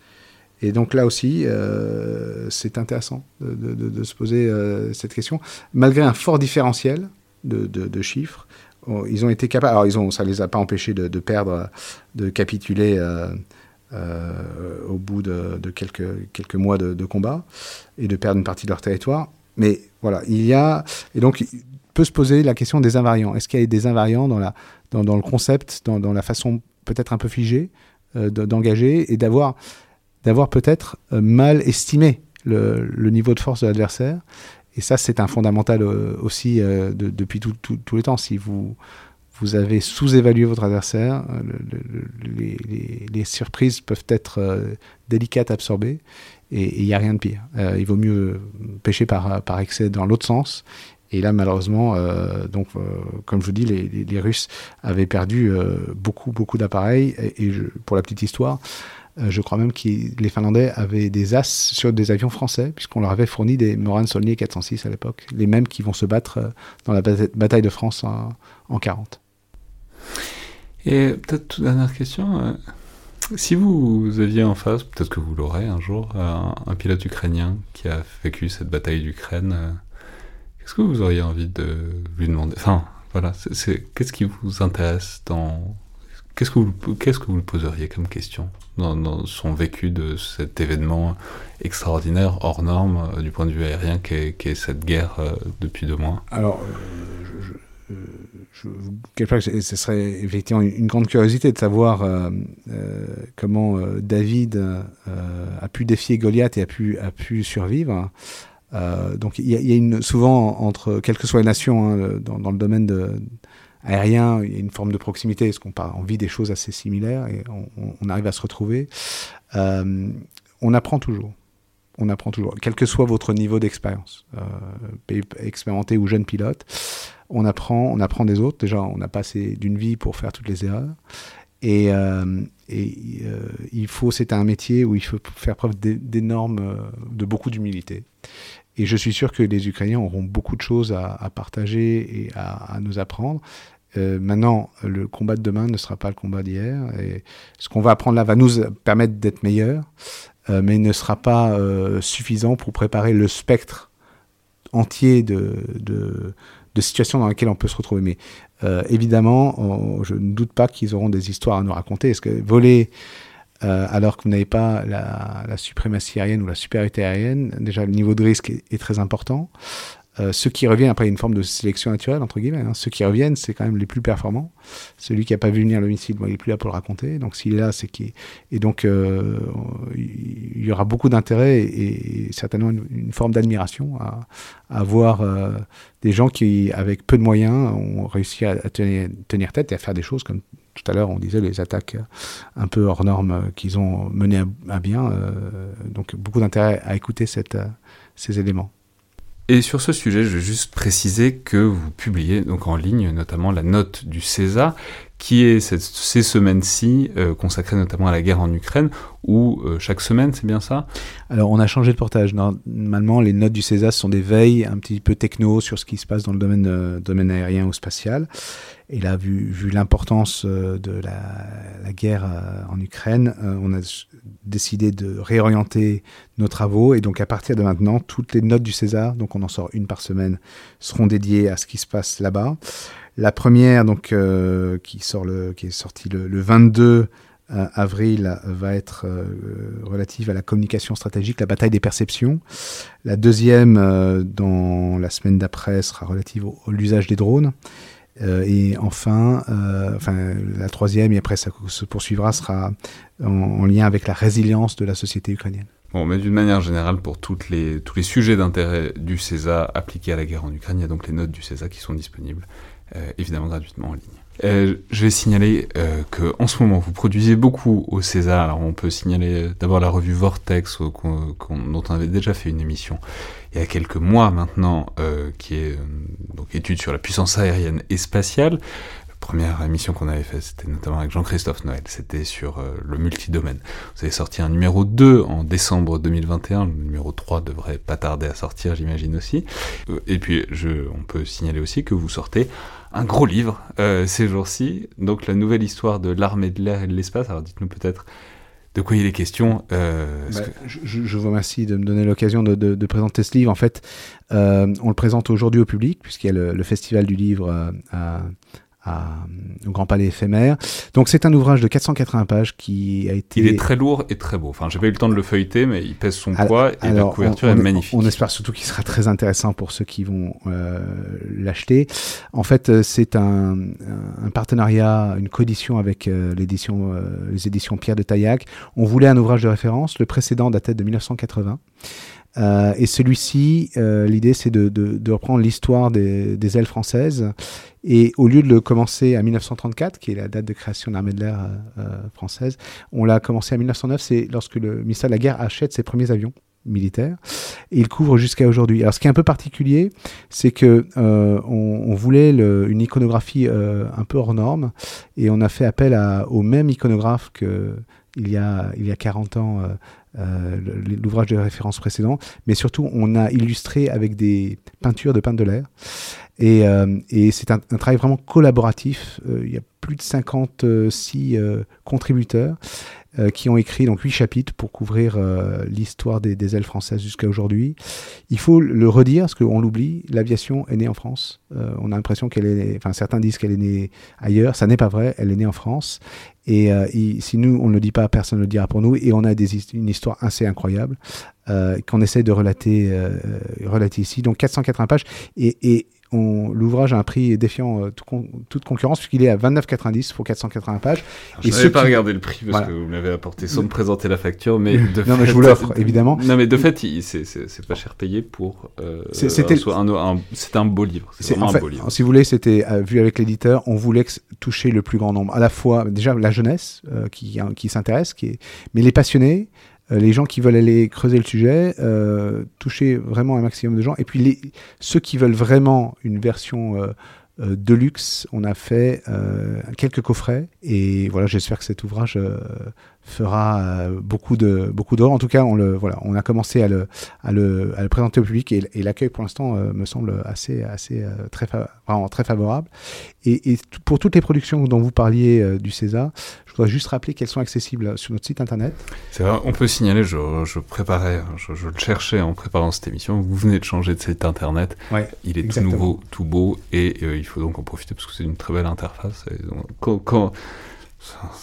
[SPEAKER 2] Et donc là aussi, euh, c'est intéressant de, se poser cette question. Malgré un fort différentiel de, chiffres, ils ont été capables. Alors, ils ont, ça ne les a pas empêchés de, perdre, de capituler au bout de, quelques, quelques mois de, combat et de perdre une partie de leur territoire. Mais voilà, il y a. Et donc, peut se poser la question des invariants. Est-ce qu'il y a des invariants dans, le concept, dans, la façon peut-être un peu figée euh, d'engager et d'avoir, peut-être euh, mal estimé le, niveau de force de l'adversaire? Et ça, c'est un fondamental euh, aussi de, depuis tous les temps. Si vous, avez sous-évalué votre adversaire, les, surprises peuvent être délicates à absorber et il n'y a rien de pire. il vaut mieux pêcher par excès dans l'autre sens et là, malheureusement, euh, donc, euh, comme je vous dis, les, Russes avaient perdu euh, beaucoup, beaucoup d'appareils. Et, pour la petite histoire, je crois même que les Finlandais avaient des As sur des avions français, puisqu'on leur avait fourni des Moran Solnier 406 à l'époque, les mêmes qui vont se battre dans la bataille de France en, en 40.
[SPEAKER 1] Et peut-être toute dernière question. Si vous aviez en face, peut-être que vous l'aurez un jour, un, pilote ukrainien qui a vécu cette bataille d'Ukraine, est-ce que vous auriez envie de lui demander? Enfin, voilà, qu'est-ce qui vous intéresse dans Qu'est-ce que vous qu'est-ce que vous lui poseriez comme question dans, son vécu de cet événement extraordinaire hors norme euh, du point de vue aérien qu'est est cette guerre euh, depuis deux mois?
[SPEAKER 2] Alors, euh, je, je, ce serait effectivement une, grande curiosité de savoir comment David a pu défier Goliath et a pu, a pu survivre. Euh, donc il y, a, une, souvent entre quelles que soient les nations hein, dans, le domaine aérien, il y a une forme de proximité, parce qu'on on vit des choses assez similaires et on, arrive à se retrouver. Euh, on apprend toujours. on apprend toujours, quel que soit votre niveau d'expérience, euh, expérimenté ou jeune pilote, on apprend, on apprend des autres. Déjà, on n'a pas assez d'une vie pour faire toutes les erreurs. Et, et euh, il faut, c'est un métier où il faut faire preuve d'énormes, de beaucoup d'humilité. Et je suis sûr que les Ukrainiens auront beaucoup de choses à, partager et à, nous apprendre. Euh, maintenant, le combat de demain ne sera pas le combat d'hier. Ce qu'on va apprendre là va nous permettre d'être meilleurs, euh, mais ne sera pas euh, suffisant pour préparer le spectre entier de, situations dans lesquelles on peut se retrouver. Mais euh, évidemment, je ne doute pas qu'ils auront des histoires à nous raconter. Est-ce que voler euh, alors que vous n'avez pas la, la, suprématie aérienne ou la supériorité aérienne, déjà le niveau de risque est, très important. Euh, ceux qui reviennent, après, une forme de sélection naturelle, entre guillemets. Hein. Ceux qui reviennent, c'est quand même les plus performants. Celui qui n'a pas vu venir le missile, bon, il n'est plus là pour le raconter. Donc, s'il est là, c'est qu'il. Et donc, euh, il y aura beaucoup d'intérêt et, certainement une, forme d'admiration à, à voir euh, des gens qui, avec peu de moyens, ont réussi à, à tenir, tenir, tête et à faire des choses comme tout à l'heure, on disait les attaques un peu hors normes qu'ils ont menées à, bien. Euh, donc, beaucoup d'intérêt à écouter cette, ces éléments.
[SPEAKER 1] Et sur ce sujet, je vais juste préciser que vous publiez donc en ligne notamment la note du César, qui est ces semaines-ci euh, consacrées notamment à la guerre en Ukraine, où euh, chaque semaine, c'est bien ça?
[SPEAKER 2] Alors on a changé de portage. Normalement, les notes du César sont des veilles un petit peu techno sur ce qui se passe dans le domaine, euh, aérien ou spatial. Et là, vu, l'importance euh, de la, guerre en Ukraine, on a décidé de réorienter nos travaux. Et donc, à partir de maintenant, toutes les notes du César, donc on en sort une par semaine, seront dédiées à ce qui se passe là-bas. La première, donc, euh, qui, sort qui est sortie le, le 22 avril va être euh, relative à la communication stratégique, la bataille des perceptions. La deuxième, euh, dans la semaine d'après, sera relative à l'usage des drones. Euh, et enfin, euh, enfin, la troisième, et après ça se poursuivra, sera en, en, lien avec la résilience de la société ukrainienne.
[SPEAKER 1] Bon, mais d'une manière générale, pour toutes les, tous les sujets d'intérêt du CESA appliqués à la guerre en Ukraine, il y a donc les notes du CESA qui sont disponibles, euh, évidemment gratuitement en ligne. Euh, je vais signaler euh, que en ce moment vous produisez beaucoup au César. Alors on peut signaler d'abord la revue Vortex dont on avait déjà fait une émission il y a quelques mois maintenant, euh, qui est donc étude sur la puissance aérienne et spatiale. Première émission qu'on avait faite, c'était notamment avec Jean-Christophe Noël, c'était sur euh, le multidomaine. Vous avez sorti un numéro 2 en décembre 2021, le numéro 3 devrait pas tarder à sortir, j'imagine aussi. Et puis, on peut signaler aussi que vous sortez un gros livre euh, ces jours-ci, donc la nouvelle histoire de l'armée de l'air et de l'espace. Alors dites-nous peut-être de quoi il est question. Euh,
[SPEAKER 2] bah, que... je, je, vous remercie de me donner l'occasion de, de, de, présenter ce livre. En fait, euh, on le présente aujourd'hui au public, puisqu'il y a le, le, festival du livre à, à, au Grand Palais éphémère. Donc c'est un ouvrage de 480 pages qui a été...
[SPEAKER 1] Il est très lourd et très beau. Enfin, j'ai pas eu le temps de le feuilleter, mais il pèse son alors, poids et alors, la couverture
[SPEAKER 2] on,
[SPEAKER 1] on, est magnifique.
[SPEAKER 2] On espère surtout qu'il sera très intéressant pour ceux qui vont euh, l'acheter. En fait, euh, c'est un, un, partenariat, une coédition avec euh, l'édition, euh, les éditions Pierre de Taillac. On voulait un ouvrage de référence. Le précédent datait de 1980. Euh, et celui-ci, euh, l'idée c'est de, de, de, reprendre l'histoire des, des, ailes françaises et au lieu de le commencer à 1934, qui est la date de création de l'armée de l'air euh, française, on l'a commencé à 1909, c'est lorsque le ministère de la Guerre achète ses premiers avions militaires et il couvre jusqu'à aujourd'hui. Alors ce qui est un peu particulier, c'est que euh, on, voulait une iconographie euh, un peu hors norme et on a fait appel à, au même iconographe que il y y a 40 ans euh, l'ouvrage de référence précédent, mais surtout on a illustré avec des peintures de peintre de l'air. Et, euh, c'est un, travail vraiment collaboratif. Euh, il y a plus de 56 euh, contributeurs euh, qui ont écrit donc huit chapitres pour couvrir euh, l'histoire des, ailes françaises jusqu'à aujourd'hui. Il faut le redire parce qu'on l'oublie. L'aviation est née en France. on a l'impression qu'elle est, enfin certains disent qu'elle est née ailleurs. Ça n'est pas vrai. Elle est née en France. Et, euh, si nous, on ne le dit pas, personne ne le dira pour nous. Et on a une histoire assez incroyable euh, qu'on essaie de relater, euh, relater ici. Donc 480 pages. Et, et l'ouvrage a un prix défiant euh, tout con, toute concurrence puisqu'il est à 29,90 pour 480 pages.
[SPEAKER 1] Alors, je n'avais pas qui... regardé le prix parce voilà. que vous m'avez apporté sans me présenter la facture, mais
[SPEAKER 2] de non, fait, mais je vous l'offre évidemment.
[SPEAKER 1] Non, mais de fait, c'est pas cher payé pour. Euh, c'était un, un, un, beau livre. C'est
[SPEAKER 2] fait,
[SPEAKER 1] un beau livre.
[SPEAKER 2] Si vous voulez, c'était euh, vu avec l'éditeur, on voulait toucher le plus grand nombre. À la fois, déjà la jeunesse euh, qui, qui s'intéresse, qui est, mais les passionnés. Les gens qui veulent aller creuser le sujet, toucher vraiment un maximum de gens, et puis ceux qui veulent vraiment une version de luxe, on a fait quelques coffrets, et voilà, j'espère que cet ouvrage fera euh, beaucoup de beaucoup d'or. En tout cas, on le voilà, on a commencé à le à le, à le présenter au public et, et l'accueil pour l'instant euh, me semble assez assez euh, très vraiment très favorable. Et, et pour toutes les productions dont vous parliez du César, je voudrais juste rappeler qu'elles sont accessibles sur notre site internet.
[SPEAKER 1] C'est vrai, on peut signaler, je, je préparais, je, je, le cherchais en préparant cette émission. Vous venez de changer de site internet.
[SPEAKER 2] Ouais,
[SPEAKER 1] il est tout nouveau, tout beau, et il faut donc en profiter parce que c'est une très belle interface. Et donc, quand, quand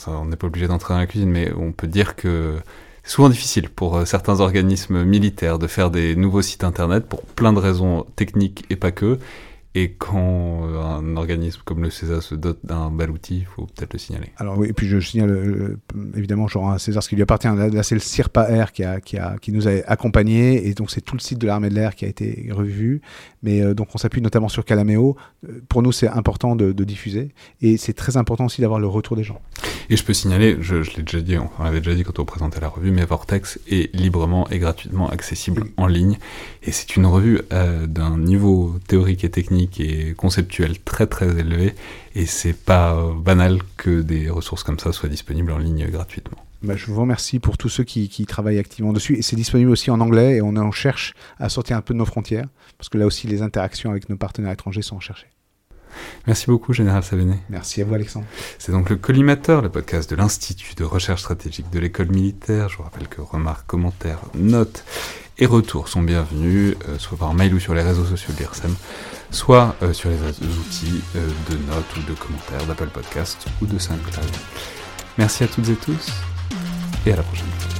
[SPEAKER 1] on n'est pas obligé d'entrer dans la cuisine, mais on peut dire que c'est souvent difficile pour euh, certains organismes militaires de faire des nouveaux sites internet pour plein de raisons techniques et pas que. Et quand euh, un organisme comme le César se dote d'un bel outil, il faut peut-être le signaler.
[SPEAKER 2] Alors oui, et puis je signale euh, évidemment genre à César ce qui lui appartient. Là, c'est le CIRPA Air qui, a, qui, a, qui nous a accompagnés et donc c'est tout le site de l'armée de l'air qui a été revu. Mais euh, donc on s'appuie notamment sur Calameo. Pour nous, c'est important de, de, diffuser et c'est très important aussi d'avoir le retour des gens.
[SPEAKER 1] Et je peux signaler, je, je l'ai déjà dit, on l'avait déjà dit quand on présentait la revue, mais Vortex est librement et gratuitement accessible en ligne et c'est une revue euh, d'un niveau théorique et technique qui est conceptuel très très élevé et c'est pas banal que des ressources comme ça soient disponibles en ligne gratuitement.
[SPEAKER 2] Bah, je vous remercie pour tous ceux qui, qui travaillent activement dessus. Et c'est disponible aussi en anglais et on en cherche à sortir un peu de nos frontières parce que là aussi les interactions avec nos partenaires étrangers sont recherchées.
[SPEAKER 1] Merci beaucoup, Général Savéné.
[SPEAKER 2] Merci à vous, Alexandre.
[SPEAKER 1] C'est donc le Collimateur, le podcast de l'Institut de recherche stratégique de l'école militaire. Je vous rappelle que remarques, commentaires, notes et retours sont bienvenus, euh, soit par mail ou sur les réseaux sociaux de l'IRSEM soit euh, sur les outils euh, de notes ou de commentaires d'Apple Podcast ou de SoundCloud. Merci à toutes et tous et à la prochaine.